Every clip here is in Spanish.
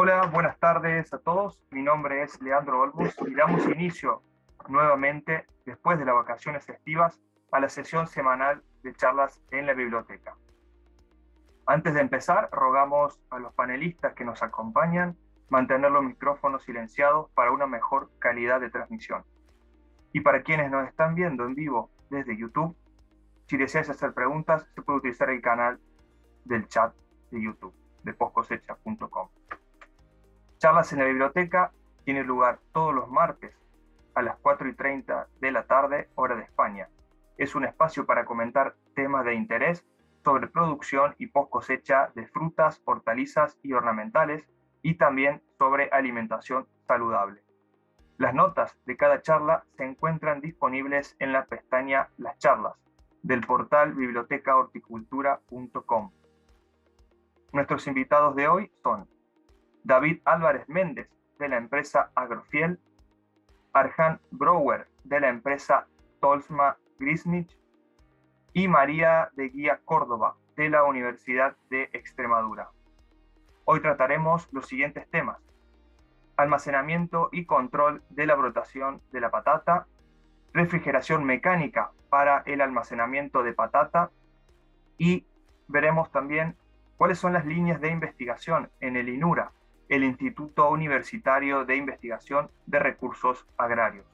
Hola, buenas tardes a todos. Mi nombre es Leandro Olmos y damos inicio nuevamente, después de las vacaciones festivas, a la sesión semanal de charlas en la biblioteca. Antes de empezar, rogamos a los panelistas que nos acompañan mantener los micrófonos silenciados para una mejor calidad de transmisión. Y para quienes nos están viendo en vivo desde YouTube, si deseas hacer preguntas, se puede utilizar el canal del chat de YouTube, de postcosecha.com. Charlas en la biblioteca tiene lugar todos los martes a las 4 y 30 de la tarde, hora de España. Es un espacio para comentar temas de interés sobre producción y post cosecha de frutas, hortalizas y ornamentales y también sobre alimentación saludable. Las notas de cada charla se encuentran disponibles en la pestaña Las charlas del portal bibliotecahorticultura.com. Nuestros invitados de hoy son David Álvarez Méndez, de la empresa Agrofiel, Arjan Brower, de la empresa Tolsma Grisnich, y María de Guía Córdoba, de la Universidad de Extremadura. Hoy trataremos los siguientes temas. Almacenamiento y control de la brotación de la patata, refrigeración mecánica para el almacenamiento de patata. Y veremos también cuáles son las líneas de investigación en el INURA, el Instituto Universitario de Investigación de Recursos Agrarios.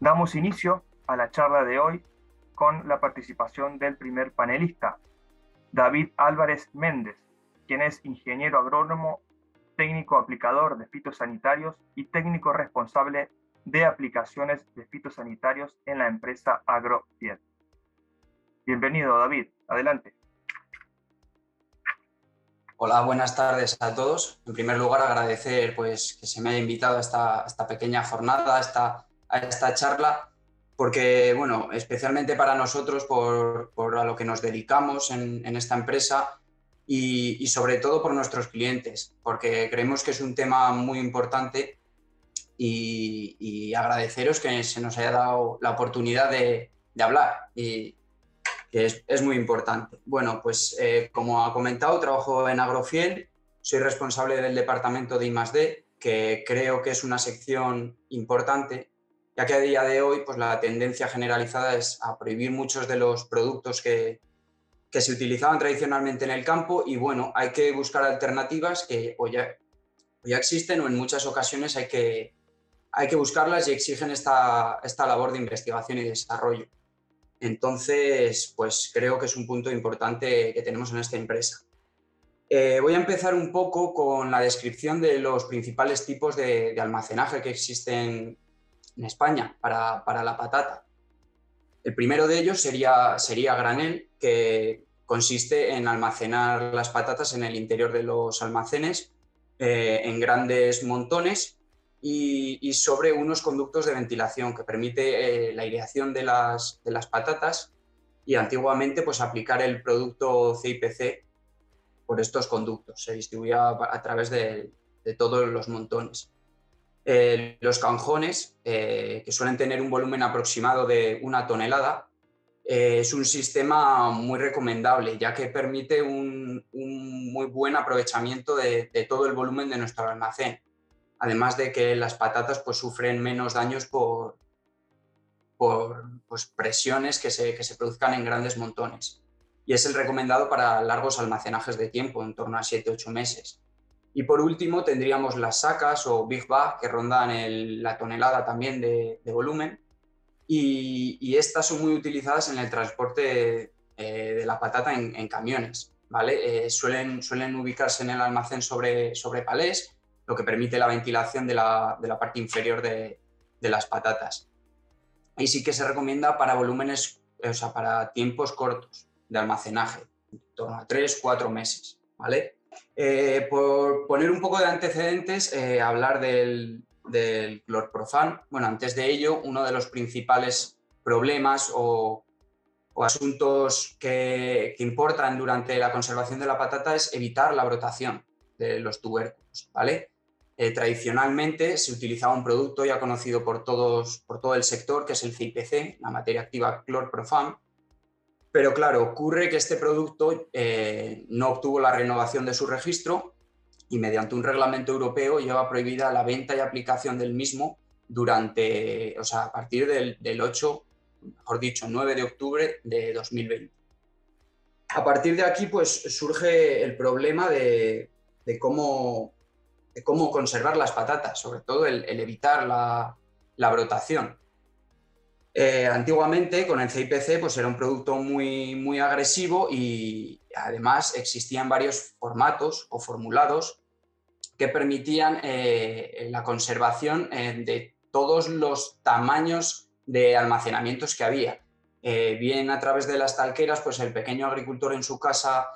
Damos inicio a la charla de hoy con la participación del primer panelista, David Álvarez Méndez, quien es ingeniero agrónomo, técnico aplicador de fitosanitarios y técnico responsable de aplicaciones de fitosanitarios en la empresa AgroFiel. Bienvenido, David. Adelante. Hola, buenas tardes a todos. En primer lugar, agradecer pues, que se me haya invitado a esta, pequeña jornada, a esta, charla, porque, bueno, especialmente para nosotros, por, a lo que nos dedicamos en, esta empresa y, y, sobre todo por nuestros clientes, porque creemos que es un tema muy importante y, y agradeceros que se nos haya dado la oportunidad de, de hablar. Y, que es, muy importante. Bueno, pues eh, como ha comentado, trabajo en Agrofiel, soy responsable del departamento de I+.D., que creo que es una sección importante, ya que a día de hoy pues, la tendencia generalizada es a prohibir muchos de los productos que, que se utilizaban tradicionalmente en el campo y bueno, hay que buscar alternativas que o ya, ya existen o en muchas ocasiones hay que, hay que buscarlas y exigen esta, esta labor de investigación y desarrollo. Entonces, pues creo que es un punto importante que tenemos en esta empresa. Eh, voy a empezar un poco con la descripción de los principales tipos de, almacenaje que existen en España para, la patata. El primero de ellos sería, sería granel, que consiste en almacenar las patatas en el interior de los almacenes eh, en grandes montones y, sobre unos conductos de ventilación que permite eh, la aireación de las, de las patatas y antiguamente pues aplicar el producto CIPC por estos conductos. Se distribuía a través de, de todos los montones. Eh, los canjones, eh, que suelen tener un volumen aproximado de una tonelada, es un sistema muy recomendable, ya que permite un, un muy buen aprovechamiento de, de, todo el volumen de nuestro almacén además de que las patatas pues, sufren menos daños por, por pues, presiones que se, que se produzcan en grandes montones. Y es el recomendado para largos almacenajes de tiempo, en torno a 7-8 meses. Y por último tendríamos las sacas o big bag que rondan la tonelada también de, volumen. Y, y, estas son muy utilizadas en el transporte eh, de la patata en, camiones. ¿vale? Eh, suelen, suelen ubicarse en el almacén sobre, sobre palés lo que permite la ventilación de la, parte inferior de, las patatas. Y sí que se recomienda para volúmenes, o sea, para tiempos cortos de almacenaje, en torno a 3-4 meses, ¿vale? Eh, por poner un poco de antecedentes, eh, hablar del, del clorprofan. Bueno, antes de ello, uno de los principales problemas o, asuntos que, que, importan durante la conservación de la patata es evitar la brotación de los tubérculos, ¿vale? Eh, tradicionalmente se utilizaba un producto ya conocido por, todos, por todo el sector, que es el CIPC, la materia activa clorprofam. Pero claro, ocurre que este producto eh, no obtuvo la renovación de su registro y mediante un reglamento europeo lleva prohibida la venta y aplicación del mismo durante, o sea, a partir del, del 8, mejor dicho, 9 de octubre de 2020. A partir de aquí, pues surge el problema de cómo, de cómo conservar las patatas, sobre todo el, evitar la, brotación. Eh, antiguamente con el CIPC pues era un producto muy, muy agresivo y además existían varios formatos o formulados que permitían eh, la conservación eh, de todos los tamaños de almacenamientos que había. Bien a través de las talqueras, pues el pequeño agricultor en su casa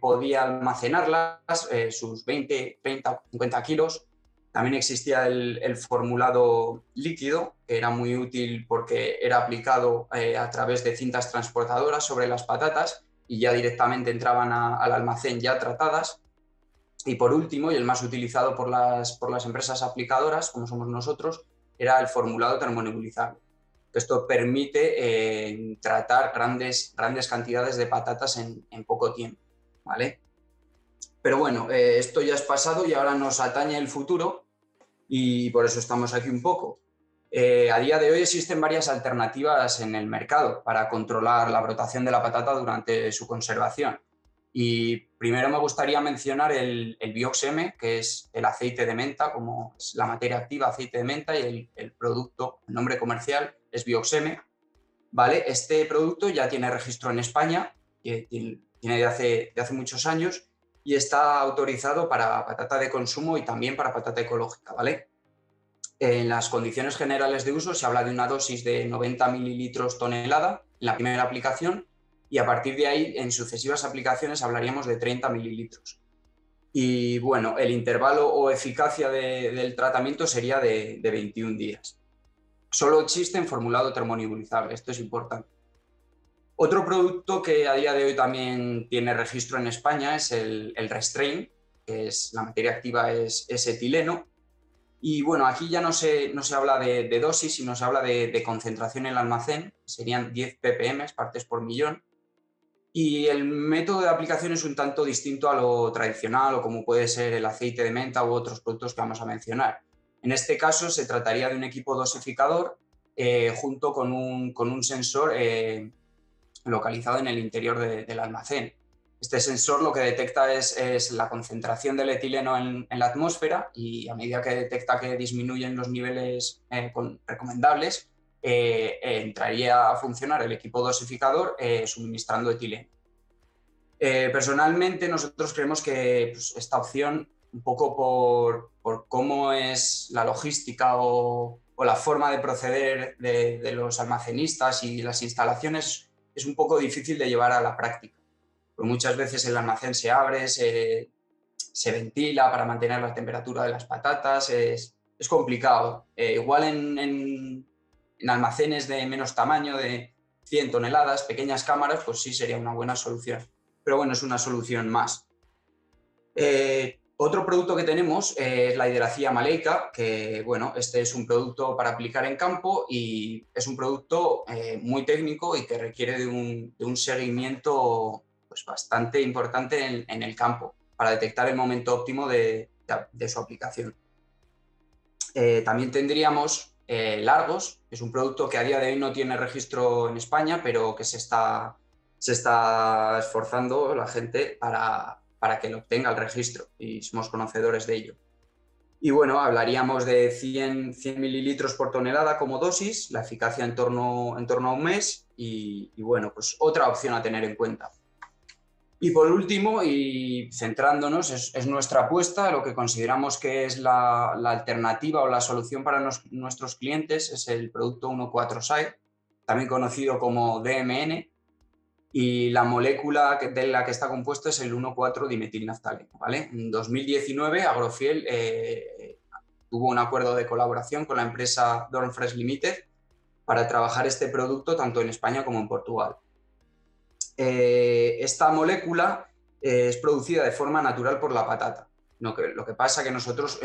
podía almacenarlas, sus 20, 30, 50 kilos, también existía el, formulado líquido, que era muy útil porque era aplicado eh, a través de cintas transportadoras sobre las patatas y ya directamente entraban al almacén ya tratadas. Y por último, y el más utilizado por las, por las empresas aplicadoras, como somos nosotros, era el formulado termonebulizable. Esto permite eh, tratar grandes, grandes cantidades de patatas en, poco tiempo. ¿vale? Pero bueno, eh, esto ya es pasado y ahora nos atañe el futuro y por eso estamos aquí un poco. Eh, a día de hoy existen varias alternativas en el mercado para controlar la brotación de la patata durante su conservación. Y primero me gustaría mencionar el, el que es el aceite de menta, como es la materia activa aceite de menta, y el, el producto, el nombre comercial es Bioxm. ¿Vale? Este producto ya tiene registro en España, tiene de hace, de hace muchos años, y está autorizado para patata de consumo y también para patata ecológica, ¿vale? En las condiciones generales de uso se habla de una dosis de 90 mililitros tonelada en la primera aplicación y a partir de ahí en sucesivas aplicaciones hablaríamos de 30 mililitros. Y bueno, el intervalo o eficacia del tratamiento sería de, de 21 días. Solo existe en formulado termonebulizable, esto es importante. Otro producto que a día de hoy también tiene registro en España es el, Restrain, que es la materia activa es, etileno. Y bueno, aquí ya no se, no se habla de, dosis, sino se habla de, concentración en el almacén, serían 10 ppm, partes por millón. Y el método de aplicación es un tanto distinto a lo tradicional o como puede ser el aceite de menta u otros productos que vamos a mencionar. En este caso se trataría de un equipo dosificador eh, junto con un, con un sensor eh, localizado en el interior del almacén. Este sensor lo que detecta es, la concentración del etileno en, la atmósfera y a medida que detecta que disminuyen los niveles eh, recomendables, entraría a funcionar el equipo dosificador suministrando etileno. personalmente nosotros creemos que pues, esta opción, un poco por, cómo es la logística o, la forma de proceder de, los almacenistas y las instalaciones, es un poco difícil de llevar a la práctica. Muchas veces el almacén se abre, se, ventila para mantener la temperatura de las patatas, es, complicado. Eh, igual en, almacenes de menos tamaño, de 100 toneladas, pequeñas cámaras, pues sí sería una buena solución. Pero bueno, es una solución más. Eh, otro producto que tenemos es la hidracía maleica, que bueno, este es un producto para aplicar en campo y es un producto eh, muy técnico y que requiere de un, seguimiento pues, bastante importante en, el campo para detectar el momento óptimo de, su aplicación. Eh, también tendríamos eh, Largos, que es un producto que a día de hoy no tiene registro en España, pero que se está, se está esforzando la gente para, para que lo obtenga el registro y somos conocedores de ello. Y bueno, hablaríamos de 100, 100 mililitros por tonelada como dosis, la eficacia en torno, a un mes y, bueno, pues otra opción a tener en cuenta. Y por último, y centrándonos, es, nuestra apuesta, lo que consideramos que es la, alternativa o la solución para nuestros clientes es el producto 1,4-SAI, también conocido como DMN, y la molécula de la que está compuesto es el 1,4-dimetilnaftaleno. ¿vale? En 2019, Agrofiel eh, tuvo un acuerdo de colaboración con la empresa Dornfresh Limited para trabajar este producto tanto en España como en Portugal. Eh, esta molécula eh, es producida de forma natural por la patata. Lo que, pasa que nosotros,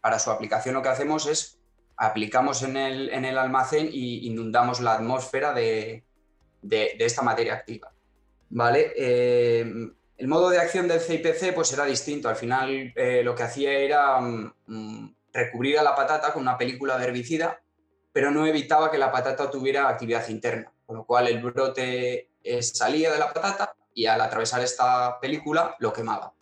para su aplicación, lo que hacemos es aplicamos en el, en el almacén y inundamos la atmósfera de, de, esta materia activa. ¿Vale? Eh, el modo de acción del CIPC pues era distinto. Al final eh, lo que hacía era mm, mm, recubrir a la patata con una película de herbicida, pero no evitaba que la patata tuviera actividad interna, con lo cual el brote eh, salía de la patata y al atravesar esta película lo quemaba.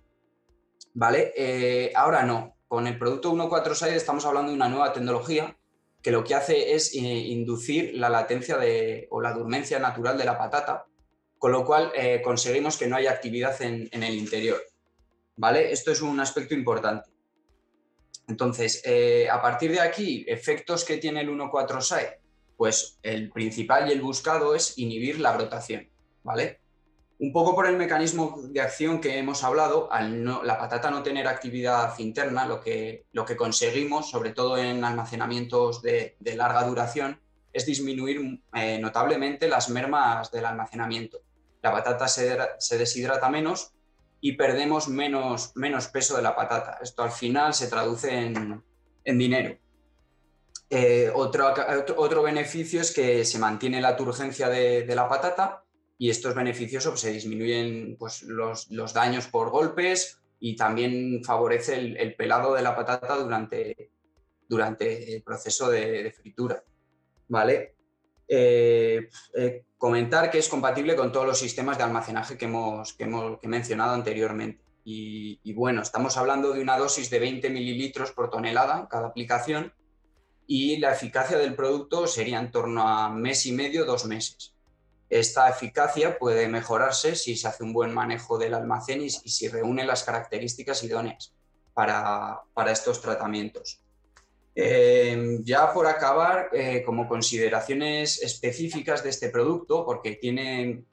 ¿Vale? Ahora no. Con el producto 146 estamos hablando de una nueva tecnología que lo que hace es inducir la latencia de, o la dormencia natural de la patata, con lo cual eh, conseguimos que no haya actividad en, el interior. ¿Vale? Esto es un aspecto importante. Entonces, eh, a partir de aquí, efectos que tiene el 146, pues el principal y el buscado es inhibir la brotación, ¿vale? Un poco por el mecanismo de acción que hemos hablado, al la patata no tener actividad interna, lo que, lo que conseguimos, sobre todo en almacenamientos de, larga duración, es disminuir eh, notablemente las mermas del almacenamiento. La patata se, deshidrata menos y perdemos menos, menos, peso de la patata. Esto al final se traduce en, dinero. Eh, otro, otro, beneficio es que se mantiene la turgencia de la patata y estos beneficios pues, se disminuyen pues, los, daños por golpes y también favorece el, pelado de la patata durante, durante el proceso de, fritura. ¿vale? Eh, eh, comentar que es compatible con todos los sistemas de almacenaje que hemos, que hemos he mencionado anteriormente. Y, y, bueno, estamos hablando de una dosis de 20 mililitros por tonelada cada aplicación y la eficacia del producto sería en torno a mes y medio, dos meses. Esta eficacia puede mejorarse si se hace un buen manejo del almacén y, si reúne las características idóneas para, estos tratamientos. Eh, ya por acabar, eh, como consideraciones específicas de este producto, porque tiene,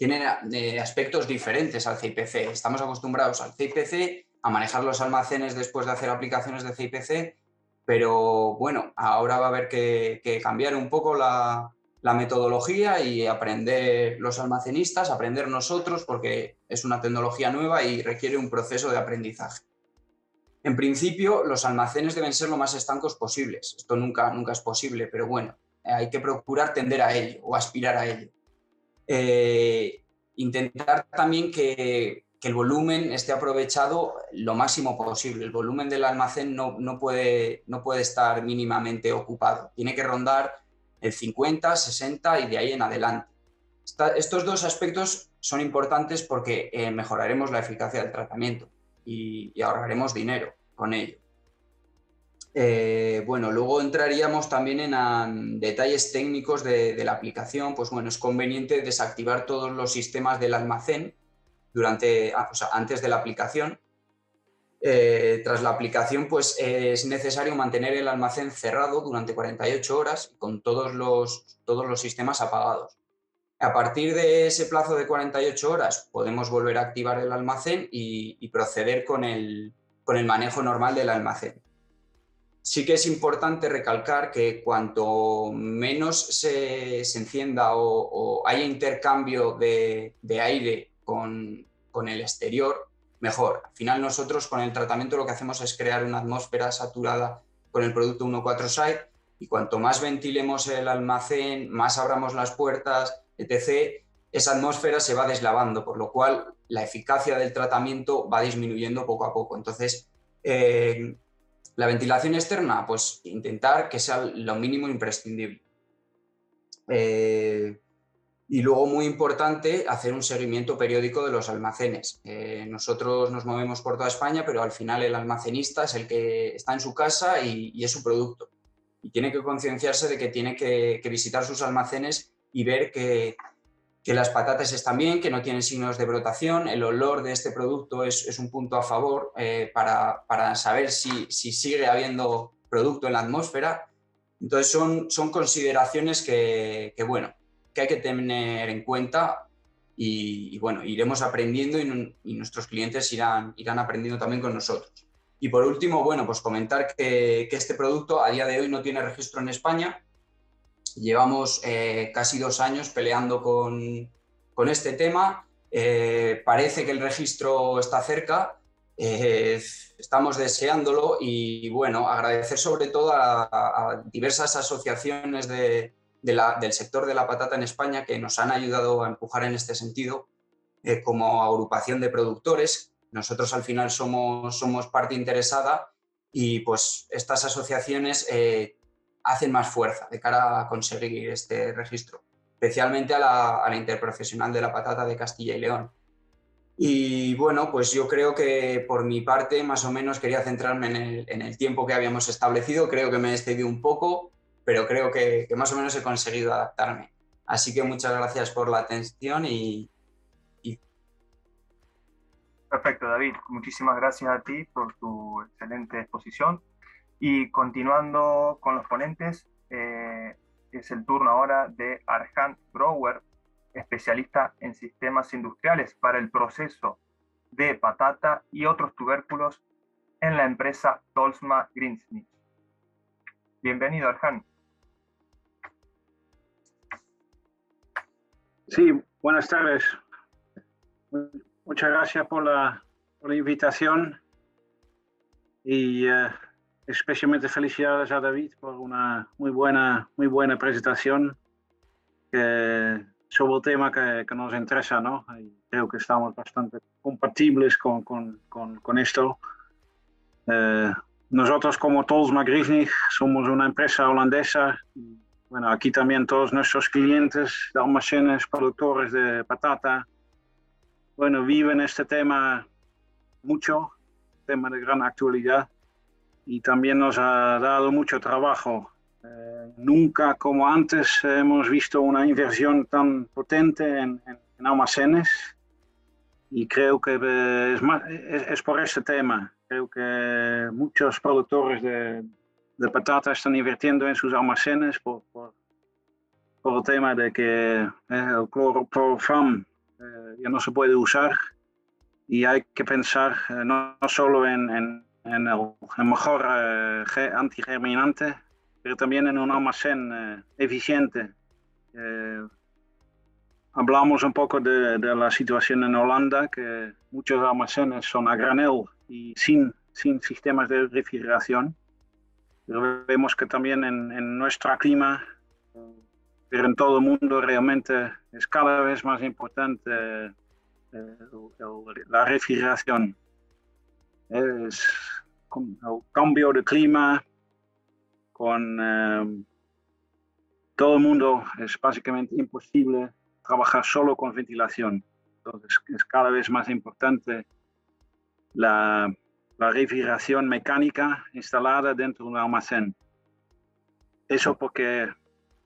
eh, aspectos diferentes al CIPC. Estamos acostumbrados al CIPC a manejar los almacenes después de hacer aplicaciones de CIPC, pero bueno, ahora va a haber que cambiar un poco la, la metodología y aprender los almacenistas, aprender nosotros, porque es una tecnología nueva y requiere un proceso de aprendizaje. En principio, los almacenes deben ser lo más estancos posibles. Esto nunca, nunca es posible, pero bueno, hay que procurar tender a ello o aspirar a ello. Eh, intentar también que, el volumen esté aprovechado lo máximo posible. El volumen del almacén no, no, puede, no puede estar mínimamente ocupado. Tiene que rondar el 50, 60 y de ahí en adelante. estos dos aspectos son importantes porque eh, mejoraremos la eficacia del tratamiento y, ahorraremos dinero con ello. Eh, bueno, luego entraríamos también en detalles técnicos de, la aplicación. Pues bueno, es conveniente desactivar todos los sistemas del almacén durante, antes de la aplicación eh, tras la aplicación, pues es necesario mantener el almacén cerrado durante 48 horas con todos los, todos los sistemas apagados. A partir de ese plazo de 48 horas podemos volver a activar el almacén y, proceder con el, con el manejo normal del almacén. Sí que es importante recalcar que cuanto menos se, encienda o, haya intercambio de, aire con, con el exterior, mejor. Al final nosotros con el tratamiento lo que hacemos es crear una atmósfera saturada con el producto 1.4 y cuanto más ventilemos el almacén, más abramos las puertas, etc., esa atmósfera se va deslavando, por lo cual la eficacia del tratamiento va disminuyendo poco a poco. Entonces, eh, la ventilación externa, pues intentar que sea lo mínimo imprescindible. Eh, y luego, muy importante, hacer un seguimiento periódico de los almacenes. Eh, nosotros nos movemos por toda España, pero al final el almacenista es el que está en su casa y, es su producto. Y tiene que concienciarse de que tiene que, visitar sus almacenes y ver que, que, las patatas están bien, que no tienen signos de brotación. El olor de este producto es, un punto a favor eh, para, para, saber si, si, sigue habiendo producto en la atmósfera. Entonces, son, son consideraciones que, que bueno, que hay que tener en cuenta y, bueno, iremos aprendiendo y, nuestros clientes irán, irán aprendiendo también con nosotros. Y por último, bueno, pues comentar que, este producto a día de hoy no tiene registro en España. Llevamos eh, casi dos años peleando con, con este tema. Eh, parece que el registro está cerca. Eh, estamos deseándolo y bueno, agradecer sobre todo a diversas asociaciones de, del sector de la patata en España que nos han ayudado a empujar en este sentido eh, como agrupación de productores. Nosotros al final somos, somos parte interesada y pues estas asociaciones eh, hacen más fuerza de cara a conseguir este registro, especialmente a la, interprofesional de la patata de Castilla y León. Y bueno, pues yo creo que por mi parte, más o menos, quería centrarme en el, en el tiempo que habíamos establecido. Creo que me he excedido un poco, pero creo que, más o menos he conseguido adaptarme. Así que muchas gracias por la atención y. Perfecto, David. Muchísimas gracias a ti por tu excelente exposición. Y continuando con los ponentes, eh, es el turno ahora de Arjan Grower, especialista en sistemas industriales para el proceso de patata y otros tubérculos en la empresa Tolsma Greensmith. Bienvenido, Arjan. Sí, buenas tardes. Muchas gracias por la, por la invitación y uh, especialmente felicidades a David por una muy buena, muy buena presentación que sobre el tema que, que nos interesa, ¿no? Y creo que estamos bastante compatibles con, con, con, con esto. Eh, nosotros como Tolsma Griesnig somos una empresa holandesa. Bueno, aquí también todos nuestros clientes de almacenes, productores de patata, bueno, viven este tema mucho, tema de gran actualidad, y también nos ha dado mucho trabajo eh, nunca como antes hemos visto una inversión tan potente en, en, en almacenes y creo que es, más, es, es, por este tema. Creo que muchos productores de, de patata están invirtiendo en sus almacenes por, por, por el tema de que eh, el clorofam eh, ya no se puede usar y hay que pensar eh, no, no, solo en, en, en el, el, mejor eh, antigerminante, pero también en un almacén eh, eficiente. Eh, hablamos un poco de, de, la situación en Holanda, que muchos almacenes son a granel y sin, sin sistemas de refrigeración. Vemos que también en, en nuestro clima, pero en todo el mundo realmente es cada vez más importante eh, el, la refrigeración. Es, el cambio de clima con eh, todo el mundo es básicamente imposible trabajar solo con ventilación. Entonces es cada vez más importante la, la refrigeración mecánica instalada dentro de un almacén. Eso porque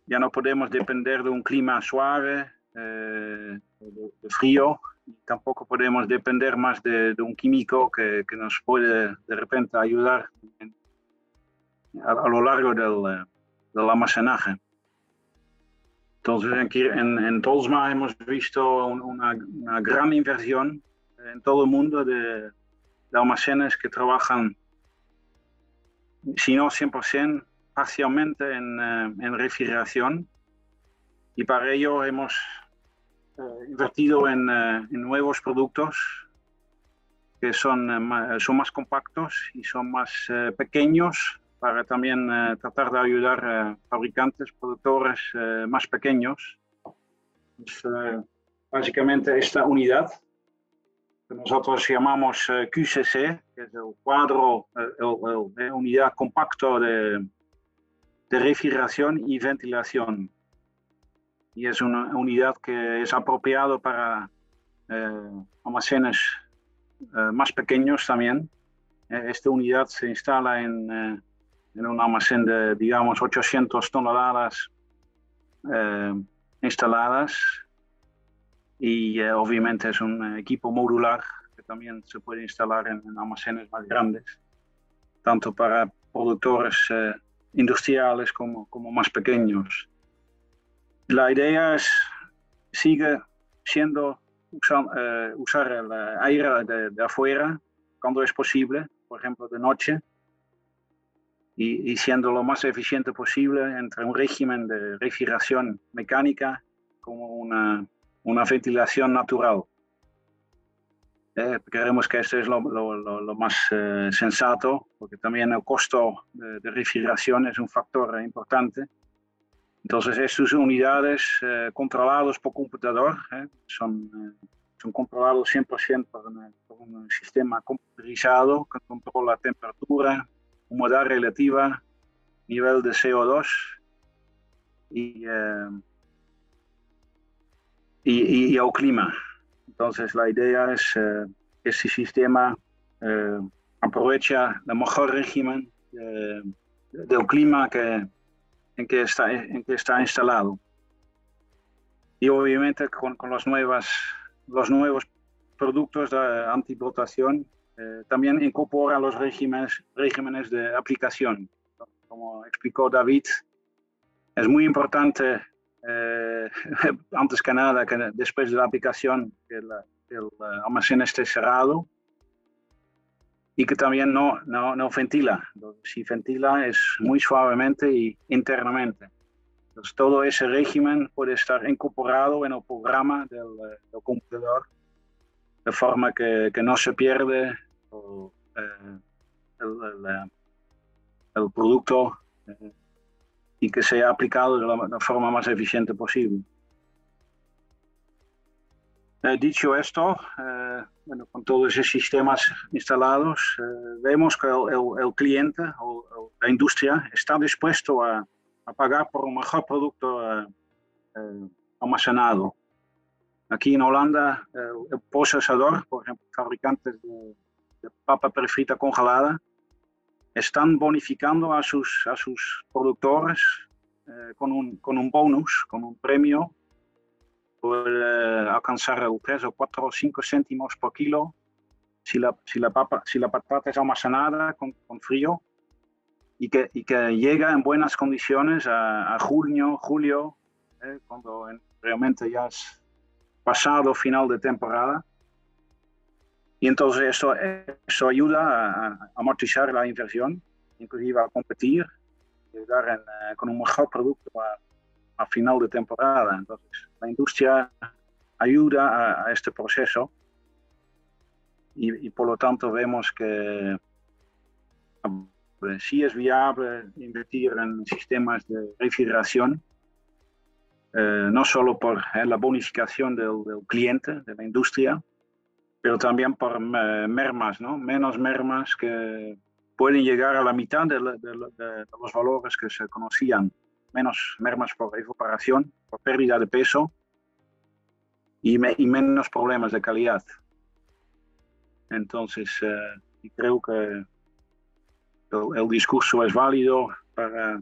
ya no podemos depender de un clima suave, eh, de, frío, tampoco podemos depender más de, de un químico que, que, nos puede de repente ayudar en, a, a lo largo del, del, almacenaje. Entonces, aquí en, en Tolsma hemos visto una, una, gran inversión en todo el mundo de, de almacenes que trabajan, si no 100%, parcialmente en, eh, en refrigeración. Y para ello hemos eh, invertido en, en, nuevos productos que son, son más compactos y son más pequeños para también eh, tratar de ayudar a eh, fabricantes, productores eh, más pequeños. Pues, básicamente esta unidad nosotros llamamos QCC, que es el cuadro, la unidad compacto de, refrigeración y ventilación. Y es una unidad que es apropiado para almacenes más pequeños también. Esta unidad se instala en en un almacén de, digamos, 800 toneladas eh, instaladas y eh, obviamente es un equipo modular que también se puede instalar en, en almacenes más grandes, tanto para productores eh, industriales como, como más pequeños. La idea es, sigue siendo usar, eh, usar el aire de, de afuera cuando es posible, por ejemplo de noche, y, y, siendo lo más eficiente posible entre un régimen de refrigeración mecánica como una, una ventilación natural. Eh, que esto es lo, lo, lo más eh, sensato, porque también el costo de, refrigeración es un factor importante. Entonces, estas unidades eh, controladas por computador eh, son son controlados 100% por, un sistema computarizado que controla temperatura, humedad relativa, nivel de CO2 y, eh, y, el clima. Entonces la idea es que ese sistema aprovecha el mejor régimen del clima que, en, que está, en que está instalado. Y obviamente con, con los, nuevas, los nuevos productos de antibrotación eh, también incorpora los regímenes, regímenes de aplicación. Como explicó David, es muy importante, eh, antes que nada, que después de la aplicación, que el almacén esté cerrado y que también no, no, no ventila. si ventila es muy suavemente y internamente. Entonces, todo ese régimen puede estar incorporado en el programa del, del computador de forma que, que no se pierde eh, el, el, producto eh, y que sea aplicado de la, forma más eficiente posible. Eh, dicho esto, bueno, con todos esos sistemas instalados, vemos que el, cliente o la industria está dispuesto a, a, pagar por un mejor producto almacenado. Aquí en Holanda, el procesador, por ejemplo, fabricantes de, de papa perfrita congelada, están bonificando a sus, a sus productores eh, con, un, con un bonus, con un premio. Por eh, alcanzar el 3 o 4 o 5 céntimos por kilo. Si la, si la, papa, si la patata es almacenada con, con frío y que, y que, llega en buenas condiciones a, a junio, julio, eh, cuando realmente ya es pasado final de temporada y entonces eso, eso ayuda a, amortizar la inversión, inclusive a competir, llegar eh, con un mejor producto a, final de temporada. Entonces la industria ayuda a, este proceso y, por lo tanto vemos que sí es viable invertir en sistemas de refrigeración, eh, no solo por eh, la bonificación del, del cliente, de la industria, pero también por mermas, ¿no? menos mermas que pueden llegar a la mitad de, los valores que se conocían, menos mermas por evaporación, por pérdida de peso y, menos problemas de calidad. Entonces, eh, creo que el, discurso es válido para,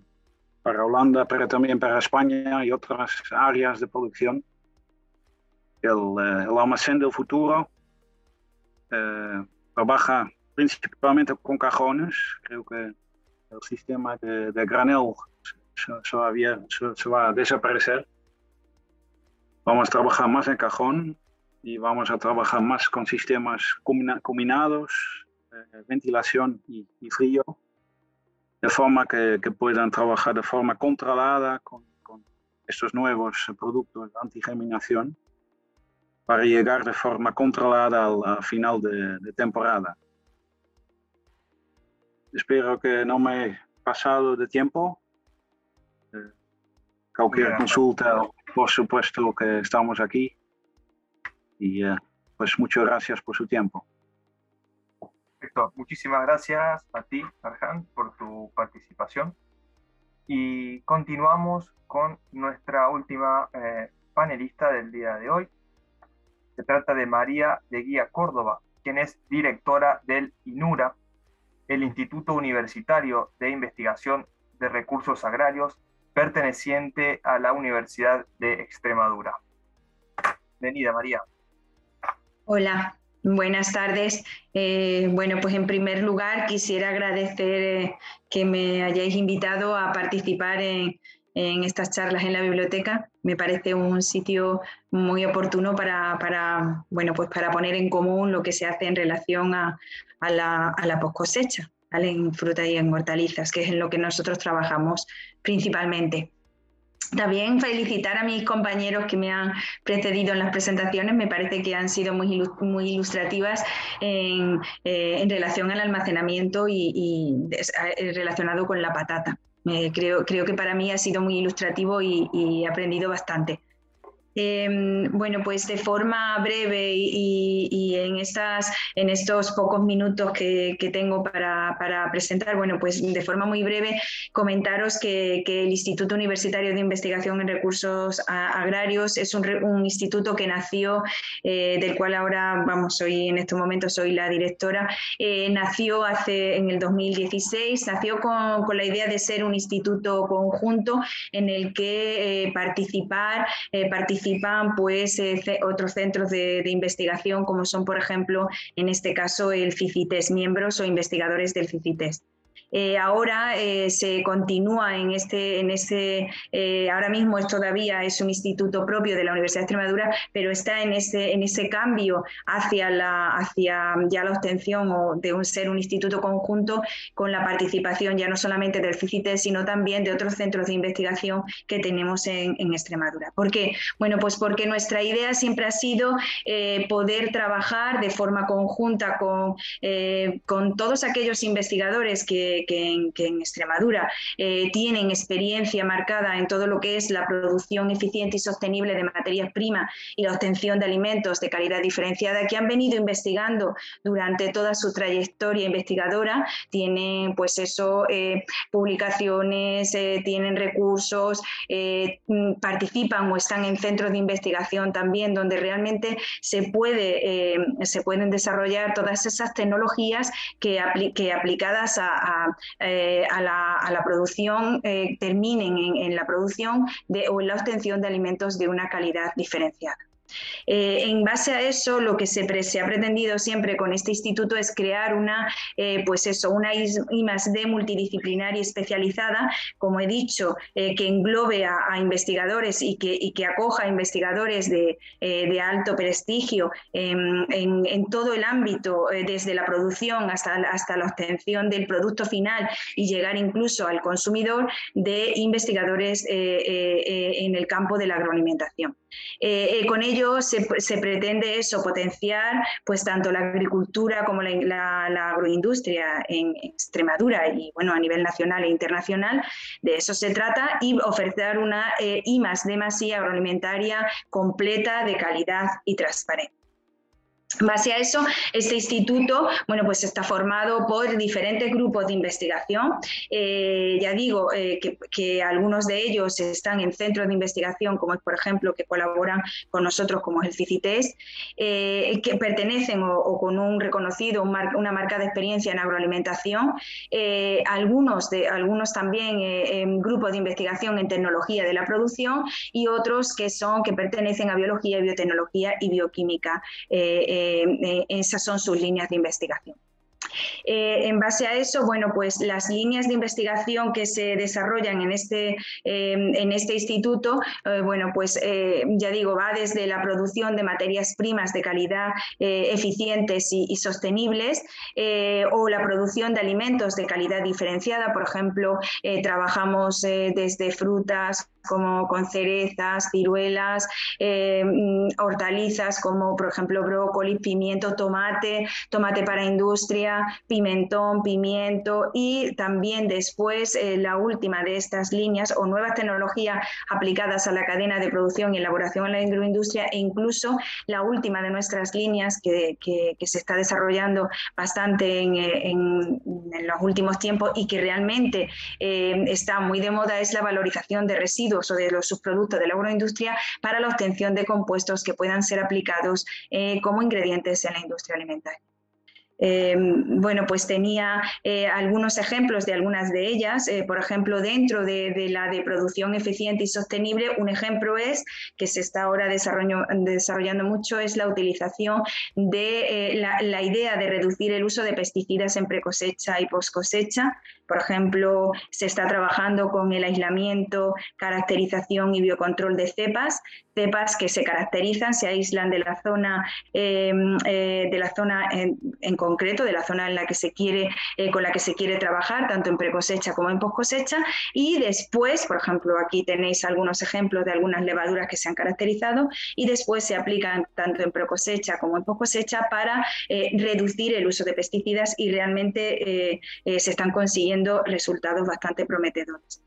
para Holanda, pero también para España y otras áreas de producción. El, eh, el almacén del futuro eh, trabaja principalmente con cajones. Creo que el sistema de, granel se, va a desaparecer. Vamos a trabajar más en cajón y vamos a trabajar más con sistemas combinados, eh, ventilación y, frío, de forma que, puedan trabajar de forma controlada con, con estos nuevos productos de antigerminación para llegar de forma controlada al, final de, temporada. Espero que no me he pasado de tiempo. Eh, cualquier consulta, por supuesto que estamos aquí. Y eh, pues muchas gracias por su tiempo. Perfecto. Muchísimas gracias a ti, Arjan, por tu participación. Y continuamos con nuestra última eh, panelista del día de hoy, se trata de María de Guía Córdoba, quien es directora del INURA, el Instituto Universitario de Investigación de Recursos Agrarios, perteneciente a la Universidad de Extremadura. Bienvenida, María. Hola, buenas tardes. Eh, bueno, pues en primer lugar quisiera agradecer eh, que me hayáis invitado a participar en, en estas charlas en la biblioteca. Me parece un sitio muy oportuno para, bueno, pues para poner en común lo que se hace en relación a, la, a la post cosecha, en fruta y en hortalizas, que es en lo que nosotros trabajamos principalmente. También felicitar a mis compañeros que me han precedido en las presentaciones, me parece que han sido muy, ilustrativas en, eh, relación al almacenamiento y, eh, relacionado con la patata. Creo, creo que para mí ha sido muy ilustrativo y, he aprendido bastante. Em, bueno, pues de forma breve y, en, estas, en estos pocos minutos que, tengo para, presentar, bueno, pues de forma muy breve comentaros que, el Instituto Universitario de Investigación en Recursos Agrarios es un, instituto que nació, eh, del cual ahora, vamos, soy en estos momentos soy la directora, eh, nació hace en el 2016, nació con, la idea de ser un instituto conjunto en el que eh, participar, participar participan pues, eh, otros centros de, investigación, como son, por ejemplo, en este caso, el CICITES, miembros o investigadores del CICITES. Eh, ahora eh, se continúa en este, en ese, eh, ahora mismo es todavía es un instituto propio de la Universidad de Extremadura, pero está en ese, en ese cambio hacia, la, hacia ya la obtención o de ser un instituto conjunto con la participación ya no solamente del CICITE, sino también de otros centros de investigación que tenemos en, en Extremadura. ¿Por qué? Bueno, pues porque nuestra idea siempre ha sido poder trabajar de forma conjunta con, con todos aquellos investigadores que, que, en, Extremadura eh, tienen experiencia marcada en todo lo que es la producción eficiente y sostenible de materias primas y la obtención de alimentos de calidad diferenciada, que han venido investigando durante toda su trayectoria investigadora, tienen pues eso, eh, publicaciones, eh, tienen recursos, participan o están en centros de investigación también donde realmente se, puede, se pueden desarrollar todas esas tecnologías que aplicadas a, eh, a, la, producción, eh, terminen en, la producción de, o en la obtención de alimentos de una calidad diferenciada. Eh, en base a eso, lo que se, ha pretendido siempre con este instituto es crear una, eh, pues eso, una I+D multidisciplinaria especializada, como he dicho, eh, que englobe a, investigadores y que, que, acoja a investigadores de, alto prestigio en, todo el ámbito, desde la producción hasta la obtención del producto final y llegar incluso al consumidor de investigadores en el campo de la agroalimentación. Con ello se, pretende eso, potenciar pues tanto la agricultura como la, agroindustria en Extremadura y bueno, a nivel nacional e internacional. De eso se trata y ofrecer una eh, I más D I agroalimentaria completa de calidad y transparente. Base a eso, este instituto bueno, pues está formado por diferentes grupos de investigación. Eh, ya digo eh, que, algunos de ellos están en centros de investigación, como es, por ejemplo, que colaboran con nosotros, como es el CICITES, eh, que pertenecen o, con un reconocido, una marca de experiencia en agroalimentación. algunos, algunos también en grupos de investigación en tecnología de la producción y otros que son que pertenecen a biología, biotecnología y bioquímica. Eh, esas son sus líneas de investigación. Eh, en base a eso, bueno, pues las líneas de investigación que se desarrollan en este, em, en este instituto, eh, bueno, pues ya digo, va desde la producción de materias primas de calidad eficientes y, sostenibles o la producción de alimentos de calidad diferenciada. Por ejemplo, trabajamos desde frutas como con cerezas, ciruelas, mm, hortalizas como por ejemplo brócoli, pimiento, tomate, tomate para industria, pimentón, pimiento y también después eh, la última de estas líneas o nuevas tecnologías aplicadas a la cadena de producción y elaboración en la agroindustria e incluso la última de nuestras líneas que, se está desarrollando bastante en, los últimos tiempos y que realmente eh, está muy de moda es la valorización de residuos o de los subproductos de la agroindustria para la obtención de compuestos que puedan ser aplicados eh, como ingredientes en la industria alimentaria. Eh, bueno, pues tenía eh, algunos ejemplos de algunas de ellas. Por ejemplo, dentro de, la de producción eficiente y sostenible, un ejemplo es, que se está ahora desarrollando mucho, es la utilización de la, la, idea de reducir el uso de pesticidas en precosecha y poscosecha por ejemplo, se está trabajando con el aislamiento, caracterización y biocontrol de cepas, cepas que se caracterizan, se aíslan de la zona, em, eh, de la zona en, concreto, de la zona en la que se quiere, eh, con la que se quiere trabajar, tanto en precosecha como en poscosecha, y después, por ejemplo, aquí tenéis algunos ejemplos de algunas levaduras que se han caracterizado, y después se aplican tanto en precosecha como en poscosecha para eh, reducir el uso de pesticidas y realmente se están consiguiendo resultados bastante prometedores.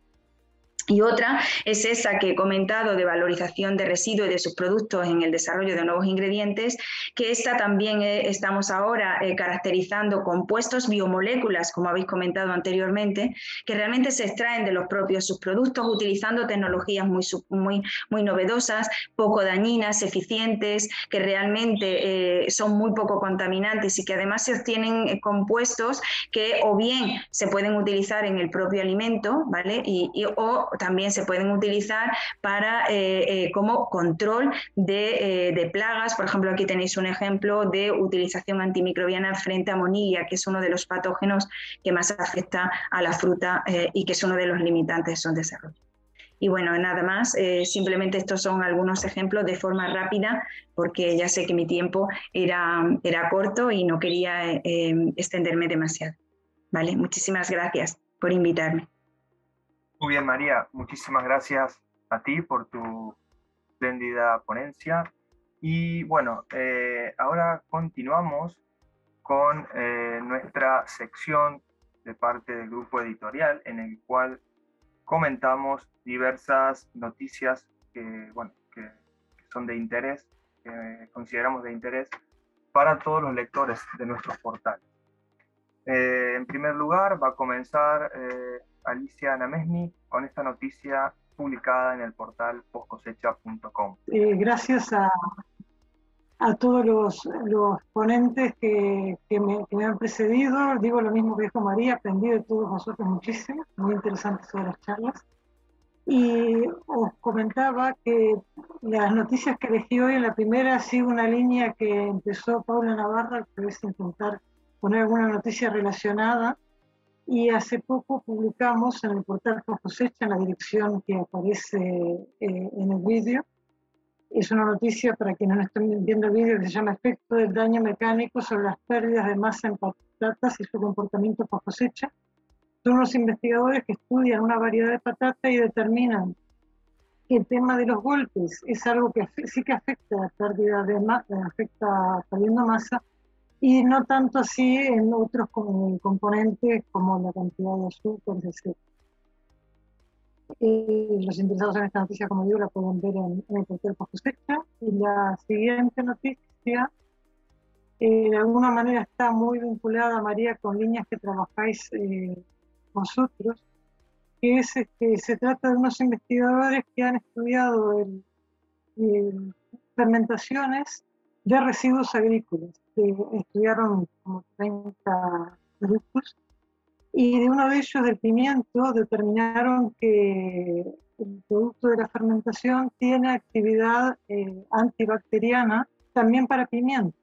Y otra es esa que he comentado de valorización de residuos y de sus productos en el desarrollo de nuevos ingredientes, que esta también eh, estamos ahora eh, caracterizando compuestos biomoléculas, como habéis comentado anteriormente, que realmente se extraen de los propios subproductos utilizando tecnologías muy, muy, muy novedosas, poco dañinas, eficientes, que realmente eh, son muy poco contaminantes y que además se obtienen compuestos que o bien se pueden utilizar en el propio alimento, ¿vale? Y, o también se pueden utilizar para, eh, eh, como control de, eh, de, plagas. Por ejemplo, aquí tenéis un ejemplo de utilización antimicrobiana frente a monilla, que es uno de los patógenos que más afecta a la fruta y que es uno de los limitantes de su desarrollo. Y bueno, nada más, simplemente estos son algunos ejemplos de forma rápida, porque ya sé que mi tiempo era, era corto y no quería extenderme demasiado. ¿Vale? Muchísimas gracias por invitarme. Muy bien, María, muchísimas gracias a ti por tu espléndida ponencia. Y bueno, eh, ahora continuamos con eh, nuestra sección de parte del grupo editorial en el cual comentamos diversas noticias que, bueno, que, son de interés, que consideramos de interés para todos los lectores de nuestros portales. Eh, en primer lugar, va a comenzar Alicia Namesni con esta noticia publicada en el portal postcosecha.com. Eh, gracias a, a todos los, los ponentes que, que, me, que, me, han precedido. Digo lo mismo que dijo María, aprendí de todos vosotros muchísimo, muy interesantes todas las charlas. Y os comentaba que las noticias que elegí hoy, la primera sigue una línea que empezó Paula Navarra, que es intentar poner alguna noticia relacionada y hace poco publicamos en el portal Cosecha, en la dirección que aparece eh, en el vídeo, es una noticia para quienes no estén viendo el vídeo que se llama Efecto del daño mecánico sobre las pérdidas de masa en patatas y su comportamiento post cosecha. Son unos investigadores que estudian una variedad de patatas y determinan que el tema de los golpes es algo que sí que afecta a la pérdida de masa, afecta perdiendo masa, y no tanto así en otros componentes como la cantidad de azúcar, etc. Y los interesados en esta noticia, como digo, la pueden ver en, el portal cosecha. Y la siguiente noticia, eh, de alguna manera está muy vinculada, María, con líneas que trabajáis eh, vosotros, que es que se trata de unos investigadores que han estudiado el, fermentaciones de residuos agrícolas estudiaron como 30 productos y de uno de ellos, del pimiento, determinaron que el producto de la fermentación tiene actividad eh, antibacteriana también para pimiento.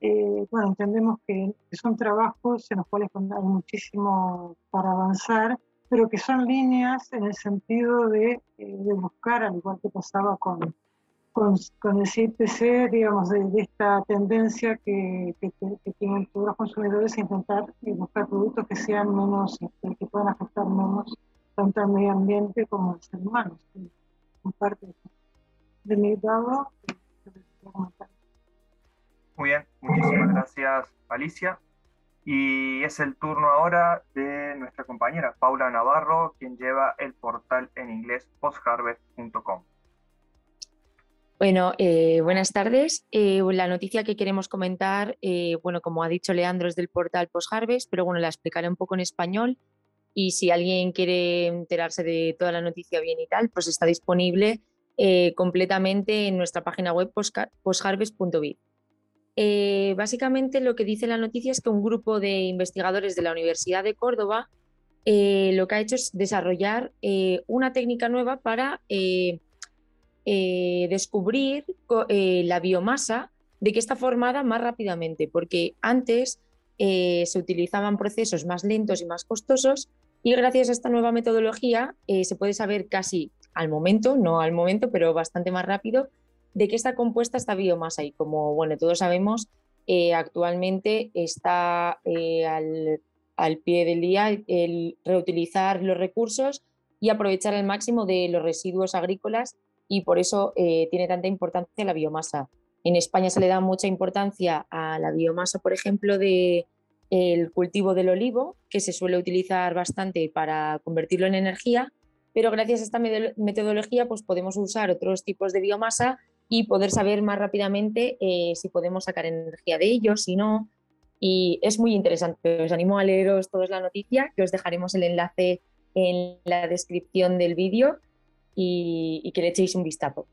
Eh, bueno, entendemos que son trabajos en los cuales hay muchísimo para avanzar, pero que son líneas en el sentido de, eh, de buscar, al igual que pasaba con, con, con, el CIPC, digamos, de, esta tendencia que, tienen todos los consumidores a intentar buscar productos que sean menos, este, que puedan afectar menos tanto al medio ambiente como al ser humano. En parte de mi lado, Muy bien, muchísimas gracias Alicia. Y es el turno ahora de nuestra compañera Paula Navarro, quien lleva el portal en inglés postharvest.com. Bueno, eh, buenas tardes. Eh, la noticia que queremos comentar, eh, bueno, como ha dicho Leandro, es del portal PostHarvest, pero bueno, la explicaré un poco en español. Y si alguien quiere enterarse de toda la noticia bien y tal, pues está disponible completamente en nuestra página web postharvest.biz. básicamente lo que dice la noticia es que un grupo de investigadores de la Universidad de Córdoba lo que ha hecho es desarrollar una técnica nueva para eh, descubrir eh, la biomasa de que está formada más rápidamente, porque antes eh, se utilizaban procesos más lentos y más costosos y gracias a esta nueva metodología se puede saber casi al momento, no al momento, pero bastante más rápido, de qué está compuesta esta biomasa. Y como bueno, todos sabemos, actualmente está al, al, pie del día el reutilizar los recursos y aprovechar al máximo de los residuos agrícolas y por eso eh, tiene tanta importancia la biomasa. En España se le da mucha importancia a la biomasa, por ejemplo, de el cultivo del olivo, que se suele utilizar bastante para convertirlo en energía, pero gracias a esta metodología pues podemos usar otros tipos de biomasa y poder saber más rápidamente eh, si podemos sacar energía de ellos, si no. Y es muy interesante. Os animo a leeros toda la noticia, que os dejaremos el enlace en la descripción del vídeo y, que le echéis un vistazo.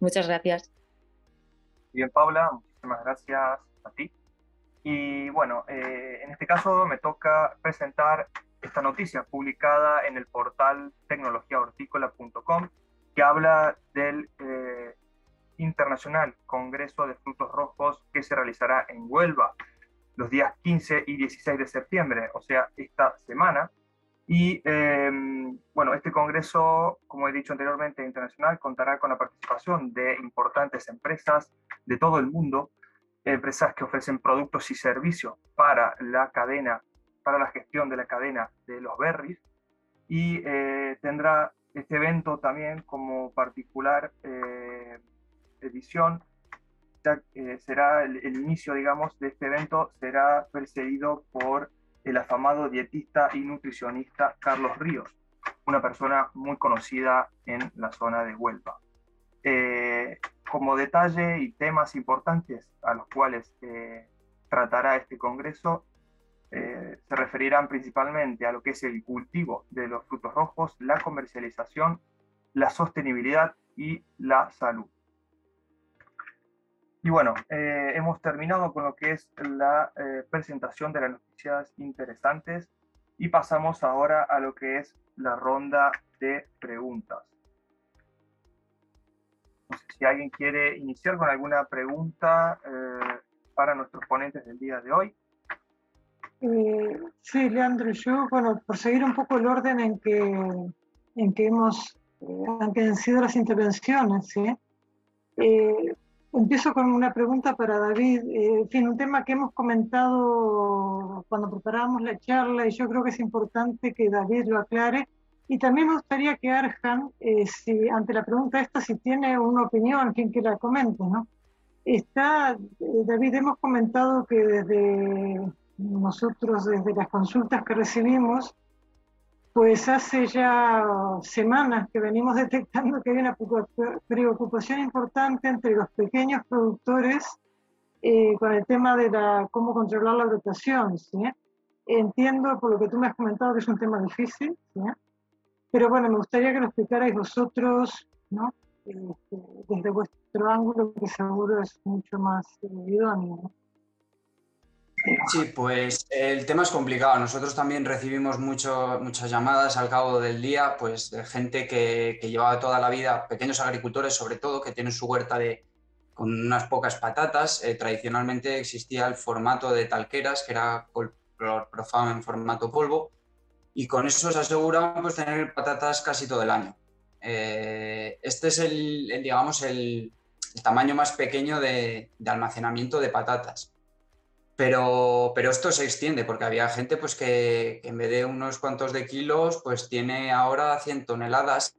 Muchas gracias. Bien, Paula, muchísimas gracias a ti. Y bueno, eh, en este caso me toca presentar esta noticia publicada en el portal tecnologiahortícola.com que habla del eh, Internacional Congreso de Frutos Rojos que se realizará en Huelva los días 15 y 16 de septiembre, o sea, esta semana. Y em, bueno, este congreso, como he dicho anteriormente, internacional, contará con la participación de importantes empresas de todo el mundo, empresas que ofrecen productos y servicios para la cadena, para la gestión de la cadena de los berries. Y eh, tendrá este evento también como particular eh, edición, ya, eh, será el, inicio, digamos, de este evento, será precedido por el afamado dietista y nutricionista Carlos Ríos, una persona muy conocida en la zona de Huelva. Eh, como detalle y temas importantes a los cuales eh, tratará este congreso, se referirán principalmente a lo que es el cultivo de los frutos rojos, la comercialización, la sostenibilidad y la salud. Y bueno, eh, hemos terminado con lo que es la eh, presentación de las noticias interesantes y pasamos ahora a lo que es la ronda de preguntas. No sé si alguien quiere iniciar con alguna pregunta eh, para nuestros ponentes del día de hoy. sí, Leandro, yo, bueno, por seguir un poco el orden en que, en que hemos, han sido las intervenciones, ¿sí? Empiezo con una pregunta para David. Eh, en fin, un tema que hemos comentado cuando preparábamos la charla y yo creo que es importante que David lo aclare. Y también me gustaría que Arjan, eh, si, ante la pregunta esta, si tiene una opinión, quien que la comente, ¿no? Está, eh, David, hemos comentado que desde nosotros, desde las consultas que recibimos, pues hace ya semanas que venimos detectando que hay una preocupación importante entre los pequeños productores eh, con el tema de la, cómo controlar la rotación. Entiendo por lo que tú me has comentado que es un tema difícil, pero bueno, me gustaría que lo explicarais vosotros, ¿no? Este, desde vuestro ángulo, que seguro es mucho más eh, idóneo. Sí, pues el tema es complicado. Nosotros también recibimos muchas llamadas al cabo del día, pues de gente que, llevaba toda la vida, pequeños agricultores sobre todo, que tienen su huerta de, con unas pocas patatas. Eh, tradicionalmente existía el formato de talqueras, que era profano en formato polvo, y con eso se aseguraban pues, tener patatas casi todo el año. Eh, este es el, digamos, el, tamaño más pequeño de almacenamiento de patatas. Pero, pero esto se extiende porque había gente pues, que, en vez de unos cuantos de kilos, pues tiene ahora 100 toneladas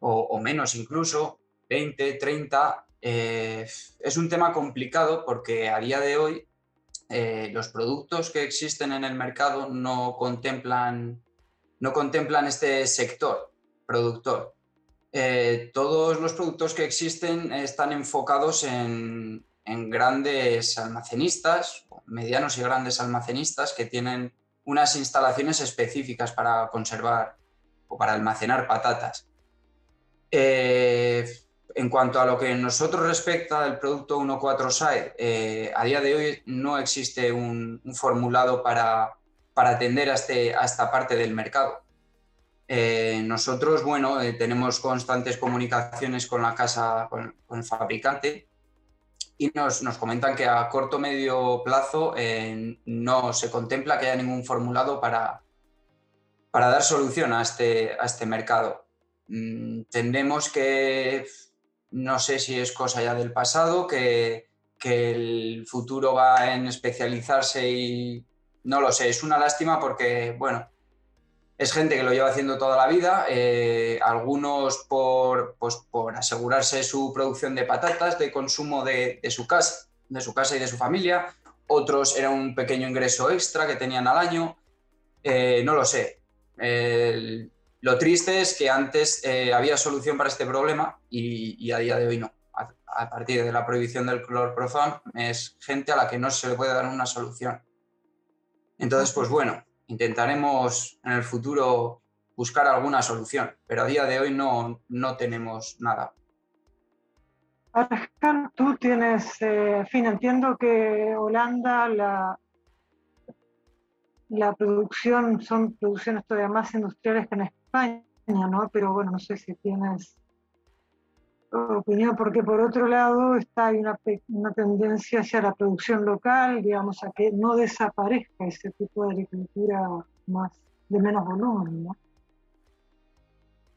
o, menos incluso, 20, 30. Eh, es un tema complicado porque a día de hoy eh, los productos que existen en el mercado no contemplan, no contemplan este sector productor. Eh, todos los productos que existen están enfocados en, en grandes almacenistas, medianos y grandes almacenistas que tienen unas instalaciones específicas para conservar o para almacenar patatas. Eh, en cuanto a lo que nosotros respecta del producto 1.4 SAE, eh, a día de hoy no existe un, formulado para, atender a, este, esta parte del mercado. Eh, nosotros, bueno, tenemos constantes comunicaciones con la casa, con el fabricante, y nos, comentan que a corto medio plazo eh, no se contempla que haya ningún formulado para, para dar solución a este, a este mercado. Mm, que, no sé si es cosa ya del pasado, que, que el futuro va en especializarse y no lo sé, es una lástima porque, bueno, es gente que lo lleva haciendo toda la vida, eh, algunos por, pues, por asegurarse su producción de patatas, de consumo de, su casa, de su casa y de su familia, otros era un pequeño ingreso extra que tenían al año, eh, no lo sé. Lo triste es que antes eh, había solución para este problema y, a día de hoy no. A, partir de la prohibición del clorprofam es gente a la que no se le puede dar una solución. Entonces, pues bueno, intentaremos en el futuro buscar alguna solución, pero a día de hoy no, no tenemos nada. Arjan, tú tienes, eh, fin, entiendo que Holanda, la, la producción son producciones todavía más industriales que en España, ¿no? Pero bueno, no sé si tienes opinión, porque por otro lado está hay una, una tendencia hacia la producción local, digamos, a que no desaparezca ese tipo de agricultura más de menos volumen, ¿no?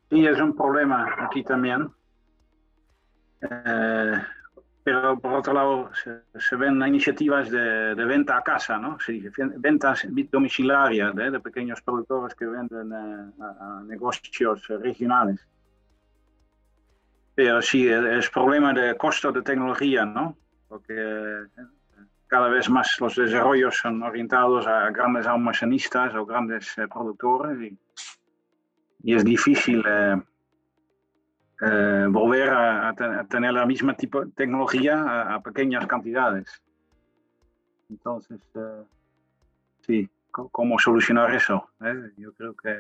Sí, es un problema aquí también. Eh, pero por otro lado se, ven iniciativas de, venta a casa, ¿no? Sí, ventas domiciliarias de pequeños productores que venden eh, a, negocios regionales. Sí, es problema de costo de tecnología, ¿no? Porque eh, cada vez más los desarrollos son orientados a grandes almacenistas o grandes productores y, y, es difícil eh, volver a, tener la misma tipo de tecnología a, pequeñas cantidades. Entonces, eh, sí, ¿cómo solucionar eso? Eh, yo creo que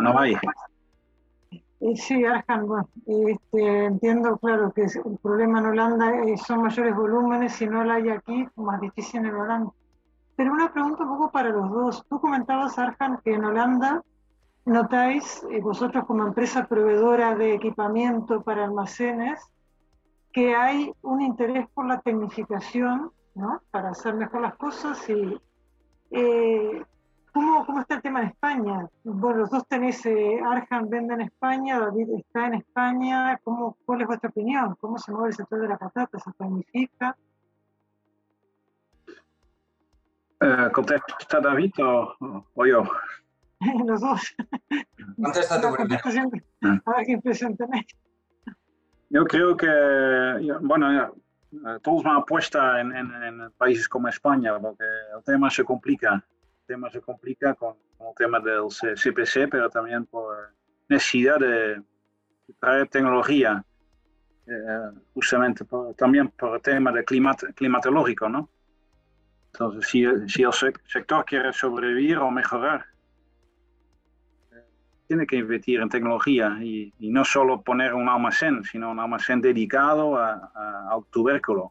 no, hay. Sí, Arjan, este, entiendo, claro, que el problema en Holanda son mayores volúmenes, si no lo hay aquí, más difícil en Holanda. Pero una pregunta un poco para los dos. Tú comentabas, Arjan, que en Holanda notáis eh, vosotros como empresa proveedora de equipamiento para almacenes que hay un interés por la tecnificación, ¿no? Para hacer mejor las cosas y eh, ¿cómo, ¿cómo, está el tema en España? Bueno, los dos tenéis, eh, Arjan vende en España, David está en España, ¿Cómo, ¿cuál es vuestra opinión? ¿Cómo se mueve el sector de la patata? ¿Se tecnifica? Eh, ¿Contesta David o, o yo? los dos. Contesta tú A ver qué impresión tenéis. Yo creo que, bueno, todos van apuesta en, en, países como España, porque el tema se complica. Tema se complica con, el tema del CPC, pero también por necesidad de, traer tecnología, eh, justamente también por el tema de climat, climatológico, ¿no? Entonces, si, si el sector quiere sobrevivir o mejorar, tiene que invertir en tecnología y, no solo poner un almacén, sino un almacén dedicado a, al tubérculo.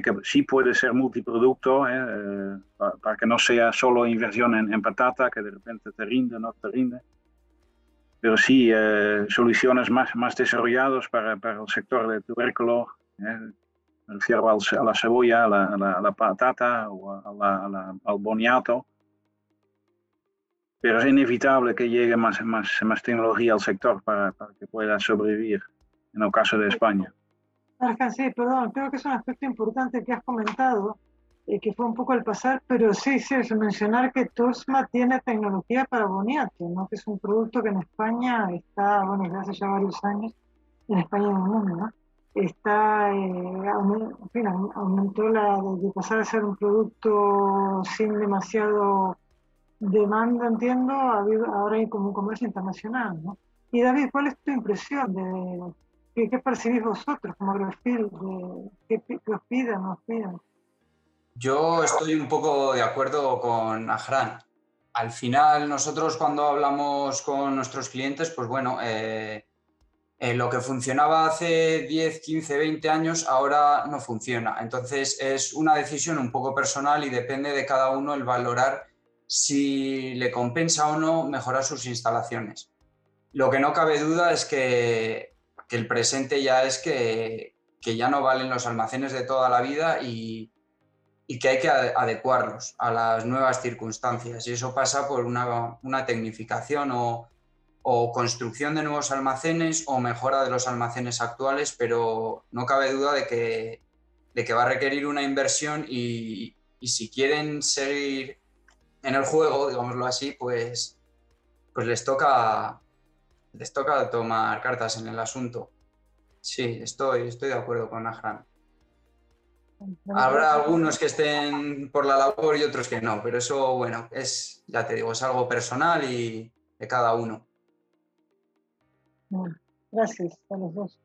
Que sí puede ser multiproducto, ¿eh? Eh, para, que no sea solo inversión en, patata, que de repente te rinde, no te rinde. Pero sí, eh, soluciones más, más desarrolladas para, para el sector del tubérculo. Me refiero a la cebolla, a la, la, patata o al boniato pero es inevitable que llegue más, más, más tecnología al sector para, para, que pueda sobrevivir, en el caso de España. Sí, perdón, creo que es un aspecto importante que has comentado, eh, que fue un poco al pasar, pero sí, sí, es mencionar que Tosma tiene tecnología para boniato, ¿no? que es un producto que en España está, bueno, desde hace ya varios años, en España y en el mundo, ¿no? está, eh, en fin, aumentó la de pasar a ser un producto sin demasiado demanda, entiendo, ahora hay como un comercio internacional, ¿no? Y David, ¿cuál es tu impresión de qué, percibís vosotros como Agrofil? De, ¿qué, os piden, os piden? Yo estoy un poco de acuerdo con Ajran. Al final, nosotros cuando hablamos con nuestros clientes, pues bueno, eh, eh, lo que funcionaba hace 10, 15, 20 años ahora no funciona. Entonces es una decisión un poco personal y depende de cada uno el valorar si le compensa o no mejorar sus instalaciones. Lo que no cabe duda es que, el presente ya es que, ya no valen los almacenes de toda la vida y, que hay que adecuarlos a las nuevas circunstancias. Y eso pasa por una, tecnificación o, construcción de nuevos almacenes o mejora de los almacenes actuales, pero no cabe duda de que, de que va a requerir una inversión y, y si quieren seguir en el juego, digámoslo así, pues, pues les, toca, les toca tomar cartas en el asunto. Sí, estoy, estoy de acuerdo con Ajran. Habrá algunos que estén por la labor y otros que no, pero eso, bueno, es, ya te digo, es algo personal y de cada uno. gracias a los dos.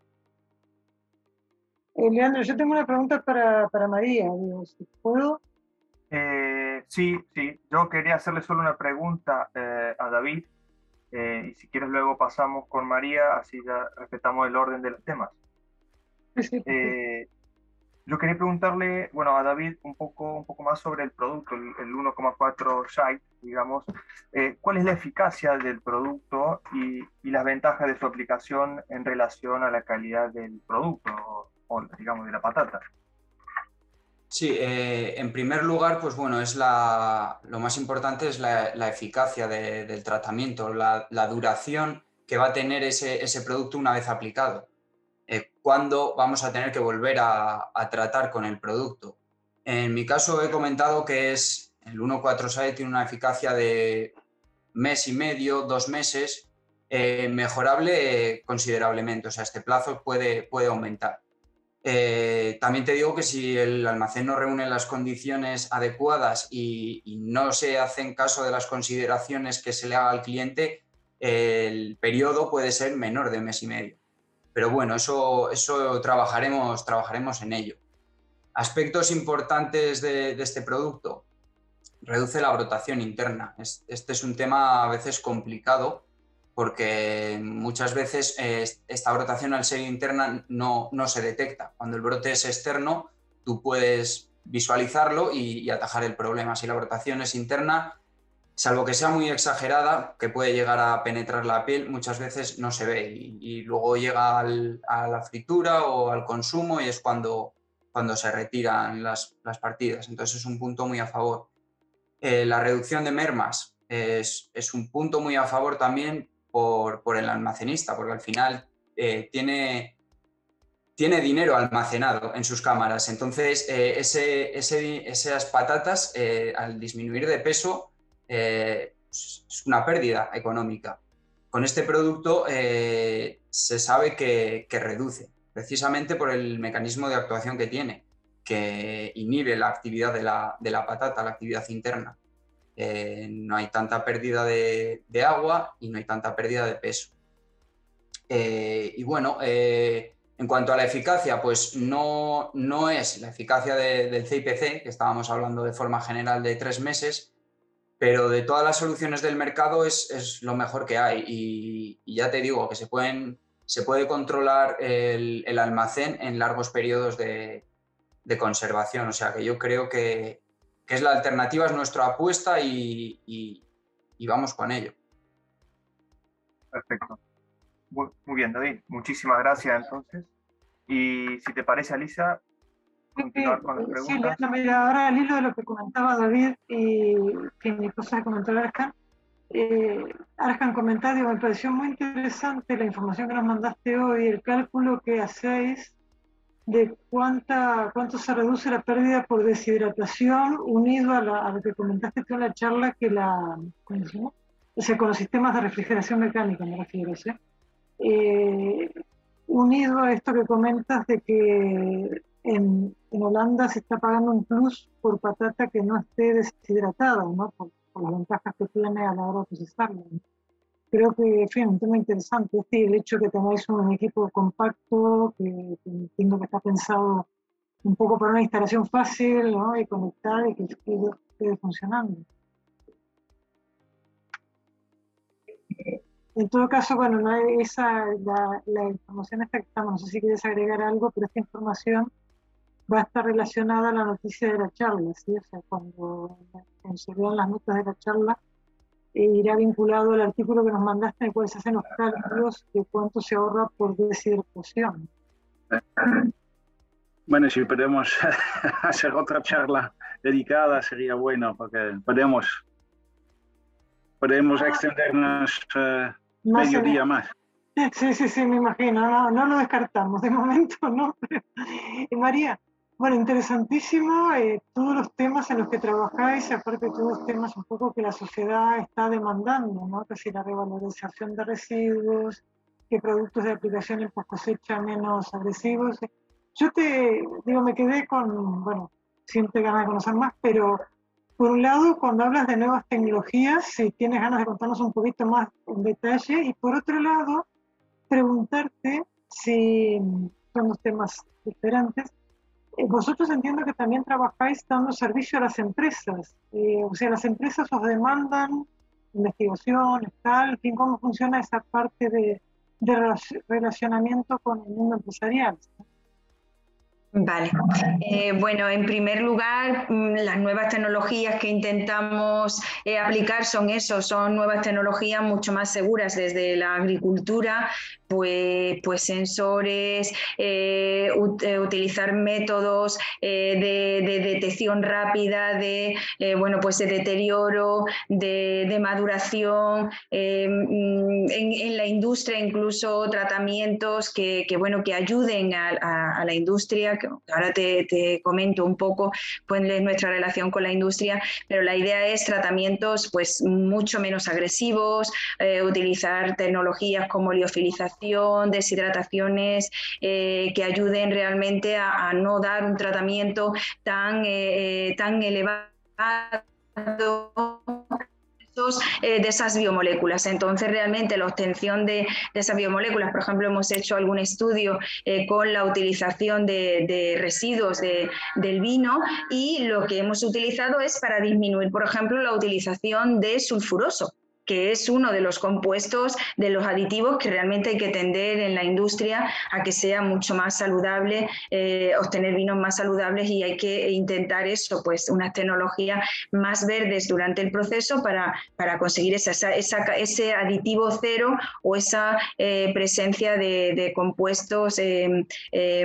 Eh, Leandro, yo tengo una pregunta para, para María, digo, si puedo. Eh, sí, sí, yo quería hacerle solo una pregunta eh, a David y si quieres luego pasamos con María, así ya respetamos el orden de los temas. Sí, yo quería preguntarle, bueno, a David un poco, un poco más sobre el producto, el, 1,4 Shite, digamos. Eh, ¿Cuál es la eficacia del producto y, y, las ventajas de su aplicación en relación a la calidad del producto o, digamos, de la patata? Sí, eh, en primer lugar, pues bueno, es la, lo más importante es la, eficacia del tratamiento, la, duración que va a tener ese, ese producto una vez aplicado. Eh, cuándo vamos a tener que volver a, tratar con el producto. En mi caso he comentado que es el 1.4 tiene una eficacia de mes y medio, dos meses, eh, mejorable considerablemente, o sea, este plazo puede, puede aumentar. Eh, también te digo que si el almacén no reúne las condiciones adecuadas y, no se hacen caso de las consideraciones que se le haga al cliente, el periodo puede ser menor de mes y medio. Pero bueno, eso, eso trabajaremos, trabajaremos en ello. Aspectos importantes de, este producto. Reduce la brotación interna. Este es un tema a veces complicado porque muchas veces eh, esta brotación al ser interna no, no se detecta. Cuando el brote es externo, tú puedes visualizarlo y, atajar el problema. Si la brotación es interna, salvo que sea muy exagerada, que puede llegar a penetrar la piel, muchas veces no se ve y, luego llega a la fritura o al consumo y es cuando, cuando se retiran las, partidas. Entonces es un punto muy a favor. Eh, la reducción de mermas es, un punto muy a favor también por, el almacenista, porque al final eh, tiene, tiene dinero almacenado en sus cámaras. Entonces, eh, esas patatas, al disminuir de peso, eh, es una pérdida económica. Con este producto eh, se sabe que, reduce, precisamente por el mecanismo de actuación que tiene, que inhibe la actividad de la, patata, la actividad interna. Eh, no hay tanta pérdida de, agua y no hay tanta pérdida de peso. y bueno, en cuanto a la eficacia, pues no, no es la eficacia del CIPC, que estábamos hablando de forma general de tres meses, pero de todas las soluciones del mercado es, lo mejor que hay. Y, ya te digo que se, pueden, se puede controlar el, almacén en largos periodos de, conservación. O sea que yo creo que, es la alternativa, es nuestra apuesta y, vamos con ello. Perfecto. Muy, muy, bien, David. Muchísimas gracias entonces. Y si te parece, Alicia, Sí, mira, ahora al hilo de lo que comentaba David y que mi esposa comentó Arjan, eh, Arjan comentaba, me pareció muy interesante la información que nos mandaste hoy, el cálculo que hacéis de cuánta, cuánto se reduce la pérdida por deshidratación unido a, lo que comentaste tú en la charla que la, ¿cómo O sea, con los sistemas de refrigeración mecánica me refiero, ¿sí? Eh, unido a esto que comentas de que en, Holanda se está pagando un plus por patata que no esté deshidratada, ¿no? Por, las ventajas que tiene a la hora de procesarla. Creo que, en un tema interesante. El hecho de que tengáis un equipo compacto, que, entiendo que está pensado un poco para una instalación fácil ¿no? y conectada y que esté funcionando. En todo caso, bueno, no esa, la, la información esta que estamos, no sé si quieres agregar algo, pero esta información va a estar relacionada a la noticia de la charla, ¿sí? O sea, cuando, se vean las notas de la charla, eh, irá vinculado al artículo que nos mandaste en el cual se hacen los cálculos de cuánto se ahorra por deshidratación. Bueno, si podemos hacer otra charla dedicada sería bueno, porque podemos, podemos ah. extendernos uh, medio día más. Sí, sí, sí, me imagino, no, no lo descartamos de momento, ¿no? María, bueno, interesantísimo eh, todos los temas en los que trabajáis, aparte de todos los temas un poco que la sociedad está demandando, ¿no? Que si la revalorización de residuos, que productos de aplicación en post cosecha menos agresivos. Yo te digo, me quedé con, bueno, siempre ganas de conocer más, pero por un lado, cuando hablas de nuevas tecnologías, si tienes ganas de contarnos un poquito más en detalle, y por otro lado, preguntarte si son los temas diferentes. Eh, vosotros entiendo que también trabajáis dando servicio a las empresas, eh, o sea, las empresas os demandan investigación, tal, cómo funciona esa parte de, de relacionamiento con el mundo empresarial. Vale. Eh, bueno, en primer lugar, mm, las nuevas tecnologías que intentamos eh, aplicar son eso, son nuevas tecnologías mucho más seguras desde la agricultura, pues, pues sensores, eh, utilizar métodos de, detección rápida de, bueno, pues de deterioro, de, maduración, mm, en, la industria incluso tratamientos que, bueno, que ayuden a, a la industria, ahora te, comento un poco pues, nuestra relación con la industria, pero la idea es tratamientos pues, mucho menos agresivos, eh, utilizar tecnologías como liofilización, deshidrataciones, eh, que ayuden realmente a, no dar un tratamiento tan, eh, tan elevado eh, de esas biomoléculas. Entonces, realmente la obtención de, esas biomoléculas, por ejemplo, hemos hecho algún estudio eh, con la utilización de, residuos del vino y lo que hemos utilizado es para disminuir, por ejemplo, la utilización de sulfuroso que es uno de los compuestos, de los aditivos que realmente hay que tender en la industria a que sea mucho más saludable, eh, obtener vinos más saludables y hay que intentar eso, pues unas tecnologías más verdes durante el proceso para, para conseguir esa, ese aditivo cero o esa eh, presencia de, compuestos eh,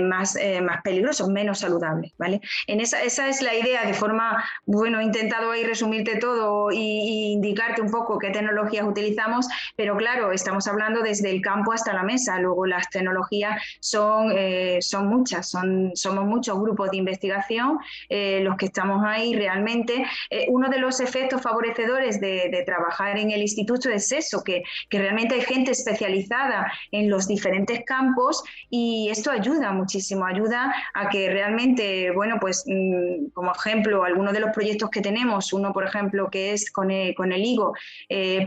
más, más peligrosos, menos saludables. ¿vale? En esa, esa es la idea, de forma, bueno, he intentado ahí resumirte todo y, indicarte un poco qué tecnología tecnologías utilizamos, pero claro, estamos hablando desde el campo hasta la mesa. Luego las tecnologías son, eh, son muchas, son, somos muchos grupos de investigación eh, los que estamos ahí realmente. Eh, uno de los efectos favorecedores de, trabajar en el instituto es eso, que, que realmente hay gente especializada en los diferentes campos y esto ayuda muchísimo, ayuda a que realmente, bueno, pues mm, como ejemplo, algunos de los proyectos que tenemos, uno por ejemplo que es con el, con el higo,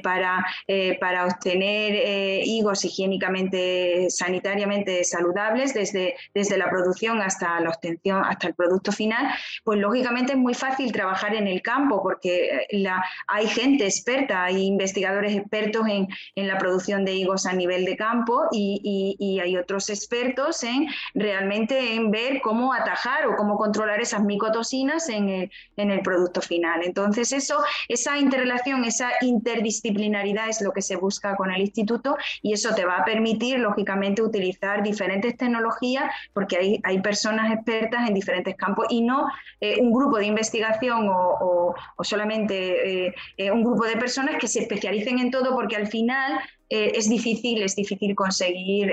para, eh, para obtener eh, higos higiénicamente, sanitariamente saludables desde, desde la producción hasta la obtención, hasta el producto final, pues lógicamente es muy fácil trabajar en el campo porque eh, la, hay gente experta, hay investigadores expertos en, en la producción de higos a nivel de campo y, y, hay otros expertos en realmente en ver cómo atajar o cómo controlar esas micotoxinas en el, en el producto final. Entonces eso, esa interrelación, esa interdisciplinaridad disciplinaridad es lo que se busca con el instituto y eso te va a permitir, lógicamente, utilizar diferentes tecnologías porque hay, hay personas expertas en diferentes campos y no eh, un grupo de investigación o, solamente eh, eh, un grupo de personas que se especialicen en todo porque al final es difícil, es difícil conseguir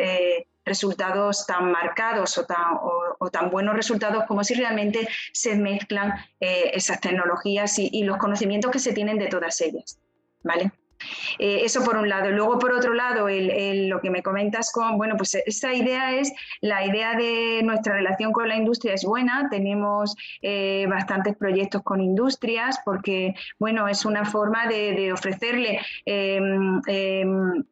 resultados tan marcados o tan, o, tan, buenos resultados como si realmente se mezclan esas tecnologías y, y, los conocimientos que se tienen de todas ellas. ¿Vale? Eh, eso por un lado. Luego, por otro lado, lo que me comentas con, bueno, pues esta idea es, la idea de nuestra relación con la industria es buena, tenemos eh, bastantes proyectos con industrias porque, bueno, es una forma de, ofrecerle... Em, em,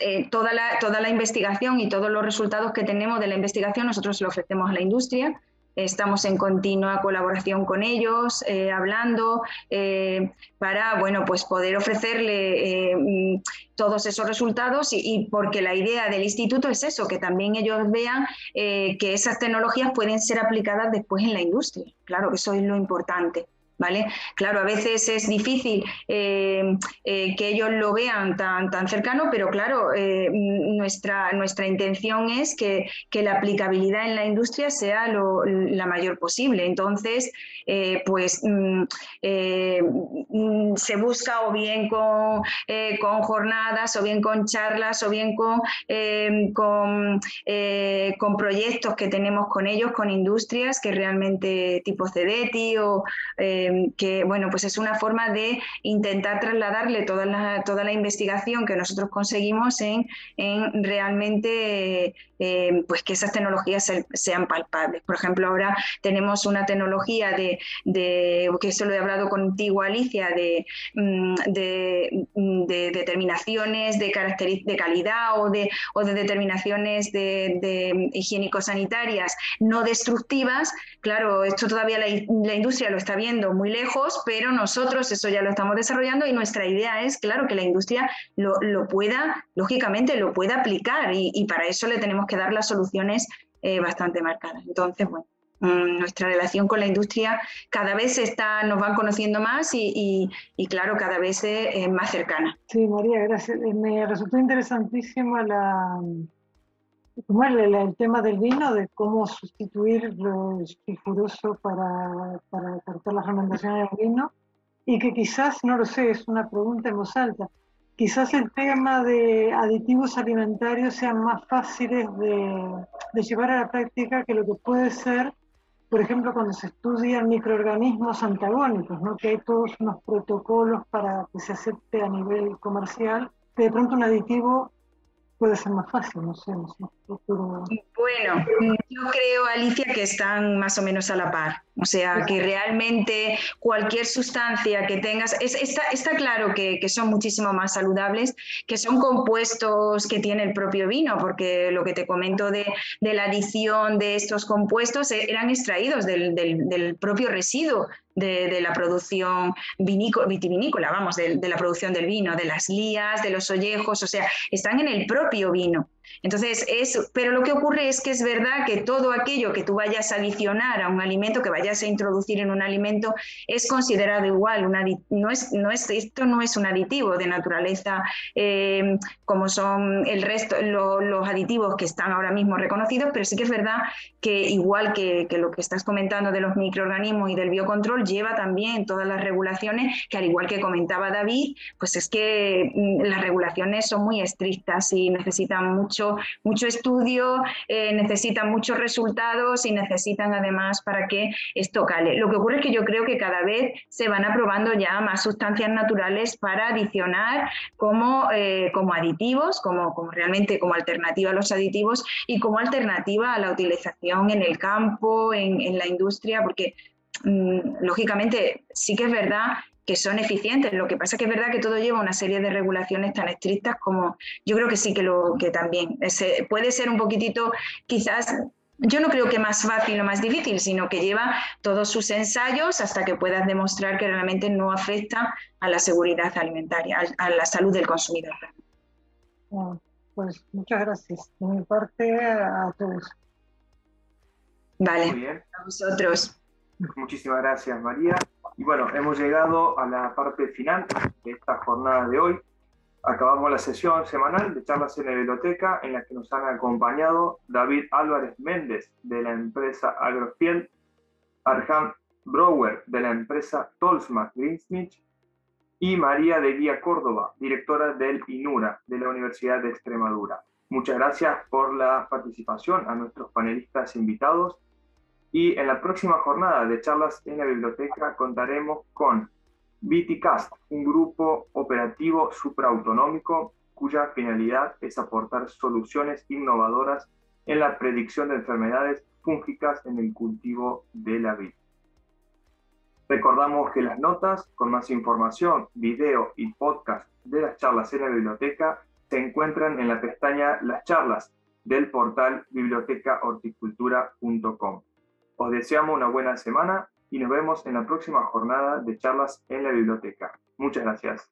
eh, toda, la, toda la investigación y todos los resultados que tenemos de la investigación nosotros lo ofrecemos a la industria Estamos en continua colaboración con ellos, eh, hablando, eh, para bueno, pues poder ofrecerle eh, mm, todos esos resultados y, porque la idea del instituto es eso, que también ellos vean que esas tecnologías pueden ser aplicadas después en la industria. Claro que eso es lo importante. ¿Vale? Claro, a veces es difícil eh, eh, que ellos lo vean tan, tan cercano, pero claro, eh, nuestra, nuestra intención es que, la aplicabilidad en la industria sea la mayor posible. Entonces, pues mm, mm, se busca o bien con, con, jornadas, o bien con charlas, o bien con, con, con, proyectos que tenemos con ellos, con industrias que realmente tipo CEDETI o eh, que bueno, pues es una forma de intentar trasladarle toda la, toda la investigación que nosotros conseguimos en, en realmente eh, pues que esas tecnologías sean palpables. Por ejemplo, ahora tenemos una tecnología de, que eso lo he hablado contigo, Alicia, de, mm, de, de determinaciones de, calidad o de, determinaciones de, higiénico-sanitarias no destructivas. Claro, esto todavía la, industria lo está viendo muy lejos, pero nosotros eso ya lo estamos desarrollando y nuestra idea es, claro, que la industria lo, lo pueda, lógicamente, lo pueda aplicar y, y para eso le tenemos que dar las soluciones eh, bastante marcadas. Entonces, bueno, mm, nuestra relación con la industria cada vez está, nos van conociendo más y, claro, cada vez es, más cercana. Sí, María, gracias. Eh, me resultó interesantísimo la, el, tema del vino, de cómo sustituir lo sulfuroso para, para cortar las fermentaciones del vino y que quizás, no lo sé, es una pregunta en voz alta, quizás el tema de aditivos alimentarios sean más fáciles de, llevar a la práctica que lo que puede ser, por ejemplo, cuando se estudian microorganismos antagónicos, ¿no? que hay todos unos protocolos para que se acepte a nivel comercial, que de pronto un aditivo puede ser más fácil, no sé, no sé. Bueno, yo creo, Alicia, que están más o menos a la par. O sea, que realmente cualquier sustancia que tengas, está, claro que, son muchísimo más saludables, que son compuestos que tiene el propio vino, porque lo que te comento de, la adición de estos compuestos eh, eran extraídos del, propio residuo de, la producción vitivinícola, vamos, de, de, la producción del vino, de las lías, de los ollejos, o sea, están en el propio vino. Entonces, es, pero lo que ocurre es que es verdad que todo aquello que tú vayas a adicionar a un alimento, que vayas a introducir en un alimento, es considerado igual. no es, no es, esto no es un aditivo de naturaleza eh, como son el resto, los aditivos que están ahora mismo reconocidos, pero sí que es verdad que igual que, que lo que estás comentando de los microorganismos y del biocontrol, lleva también todas las regulaciones, que al igual que comentaba David, pues es que mm, las regulaciones son muy estrictas y necesitan mucho mucho, estudio, eh, necesitan muchos resultados y necesitan además para que esto cale. Lo que ocurre es que yo creo que cada vez se van aprobando ya más sustancias naturales para adicionar como, eh, como aditivos, como, como realmente como alternativa a los aditivos y como alternativa a la utilización en el campo, en, en la industria, porque mm, lógicamente sí que es verdad que son eficientes. Lo que pasa es que es verdad que todo lleva una serie de regulaciones tan estrictas como yo creo que sí que lo que también puede ser un poquitito quizás yo no creo que más fácil o más difícil, sino que lleva todos sus ensayos hasta que puedas demostrar que realmente no afecta a la seguridad alimentaria, a, la salud del consumidor. pues muchas gracias. De mi parte, a todos. Vale, a vosotros. Muchísimas gracias, María. Y bueno, hemos llegado a la parte final de esta jornada de hoy. Acabamos la sesión semanal de charlas en la biblioteca en la que nos han acompañado David Álvarez Méndez de la empresa Agrofiel, Arjan Brower de la empresa Tolsma Greensmith y María de Guía Córdoba, directora del INURA de la Universidad de Extremadura. Muchas gracias por la participación a nuestros panelistas invitados y en la próxima jornada de charlas en la biblioteca contaremos con Viticast, un grupo operativo supraautonómico cuya finalidad es aportar soluciones innovadoras en la predicción de enfermedades fúngicas en el cultivo de la vid. Recordamos que las notas con más información, video y podcast de las charlas en la biblioteca se encuentran en la pestaña Las charlas del portal bibliotecahorticultura.com. Os deseamos una buena semana y nos vemos en la próxima jornada de charlas en la biblioteca. Muchas gracias.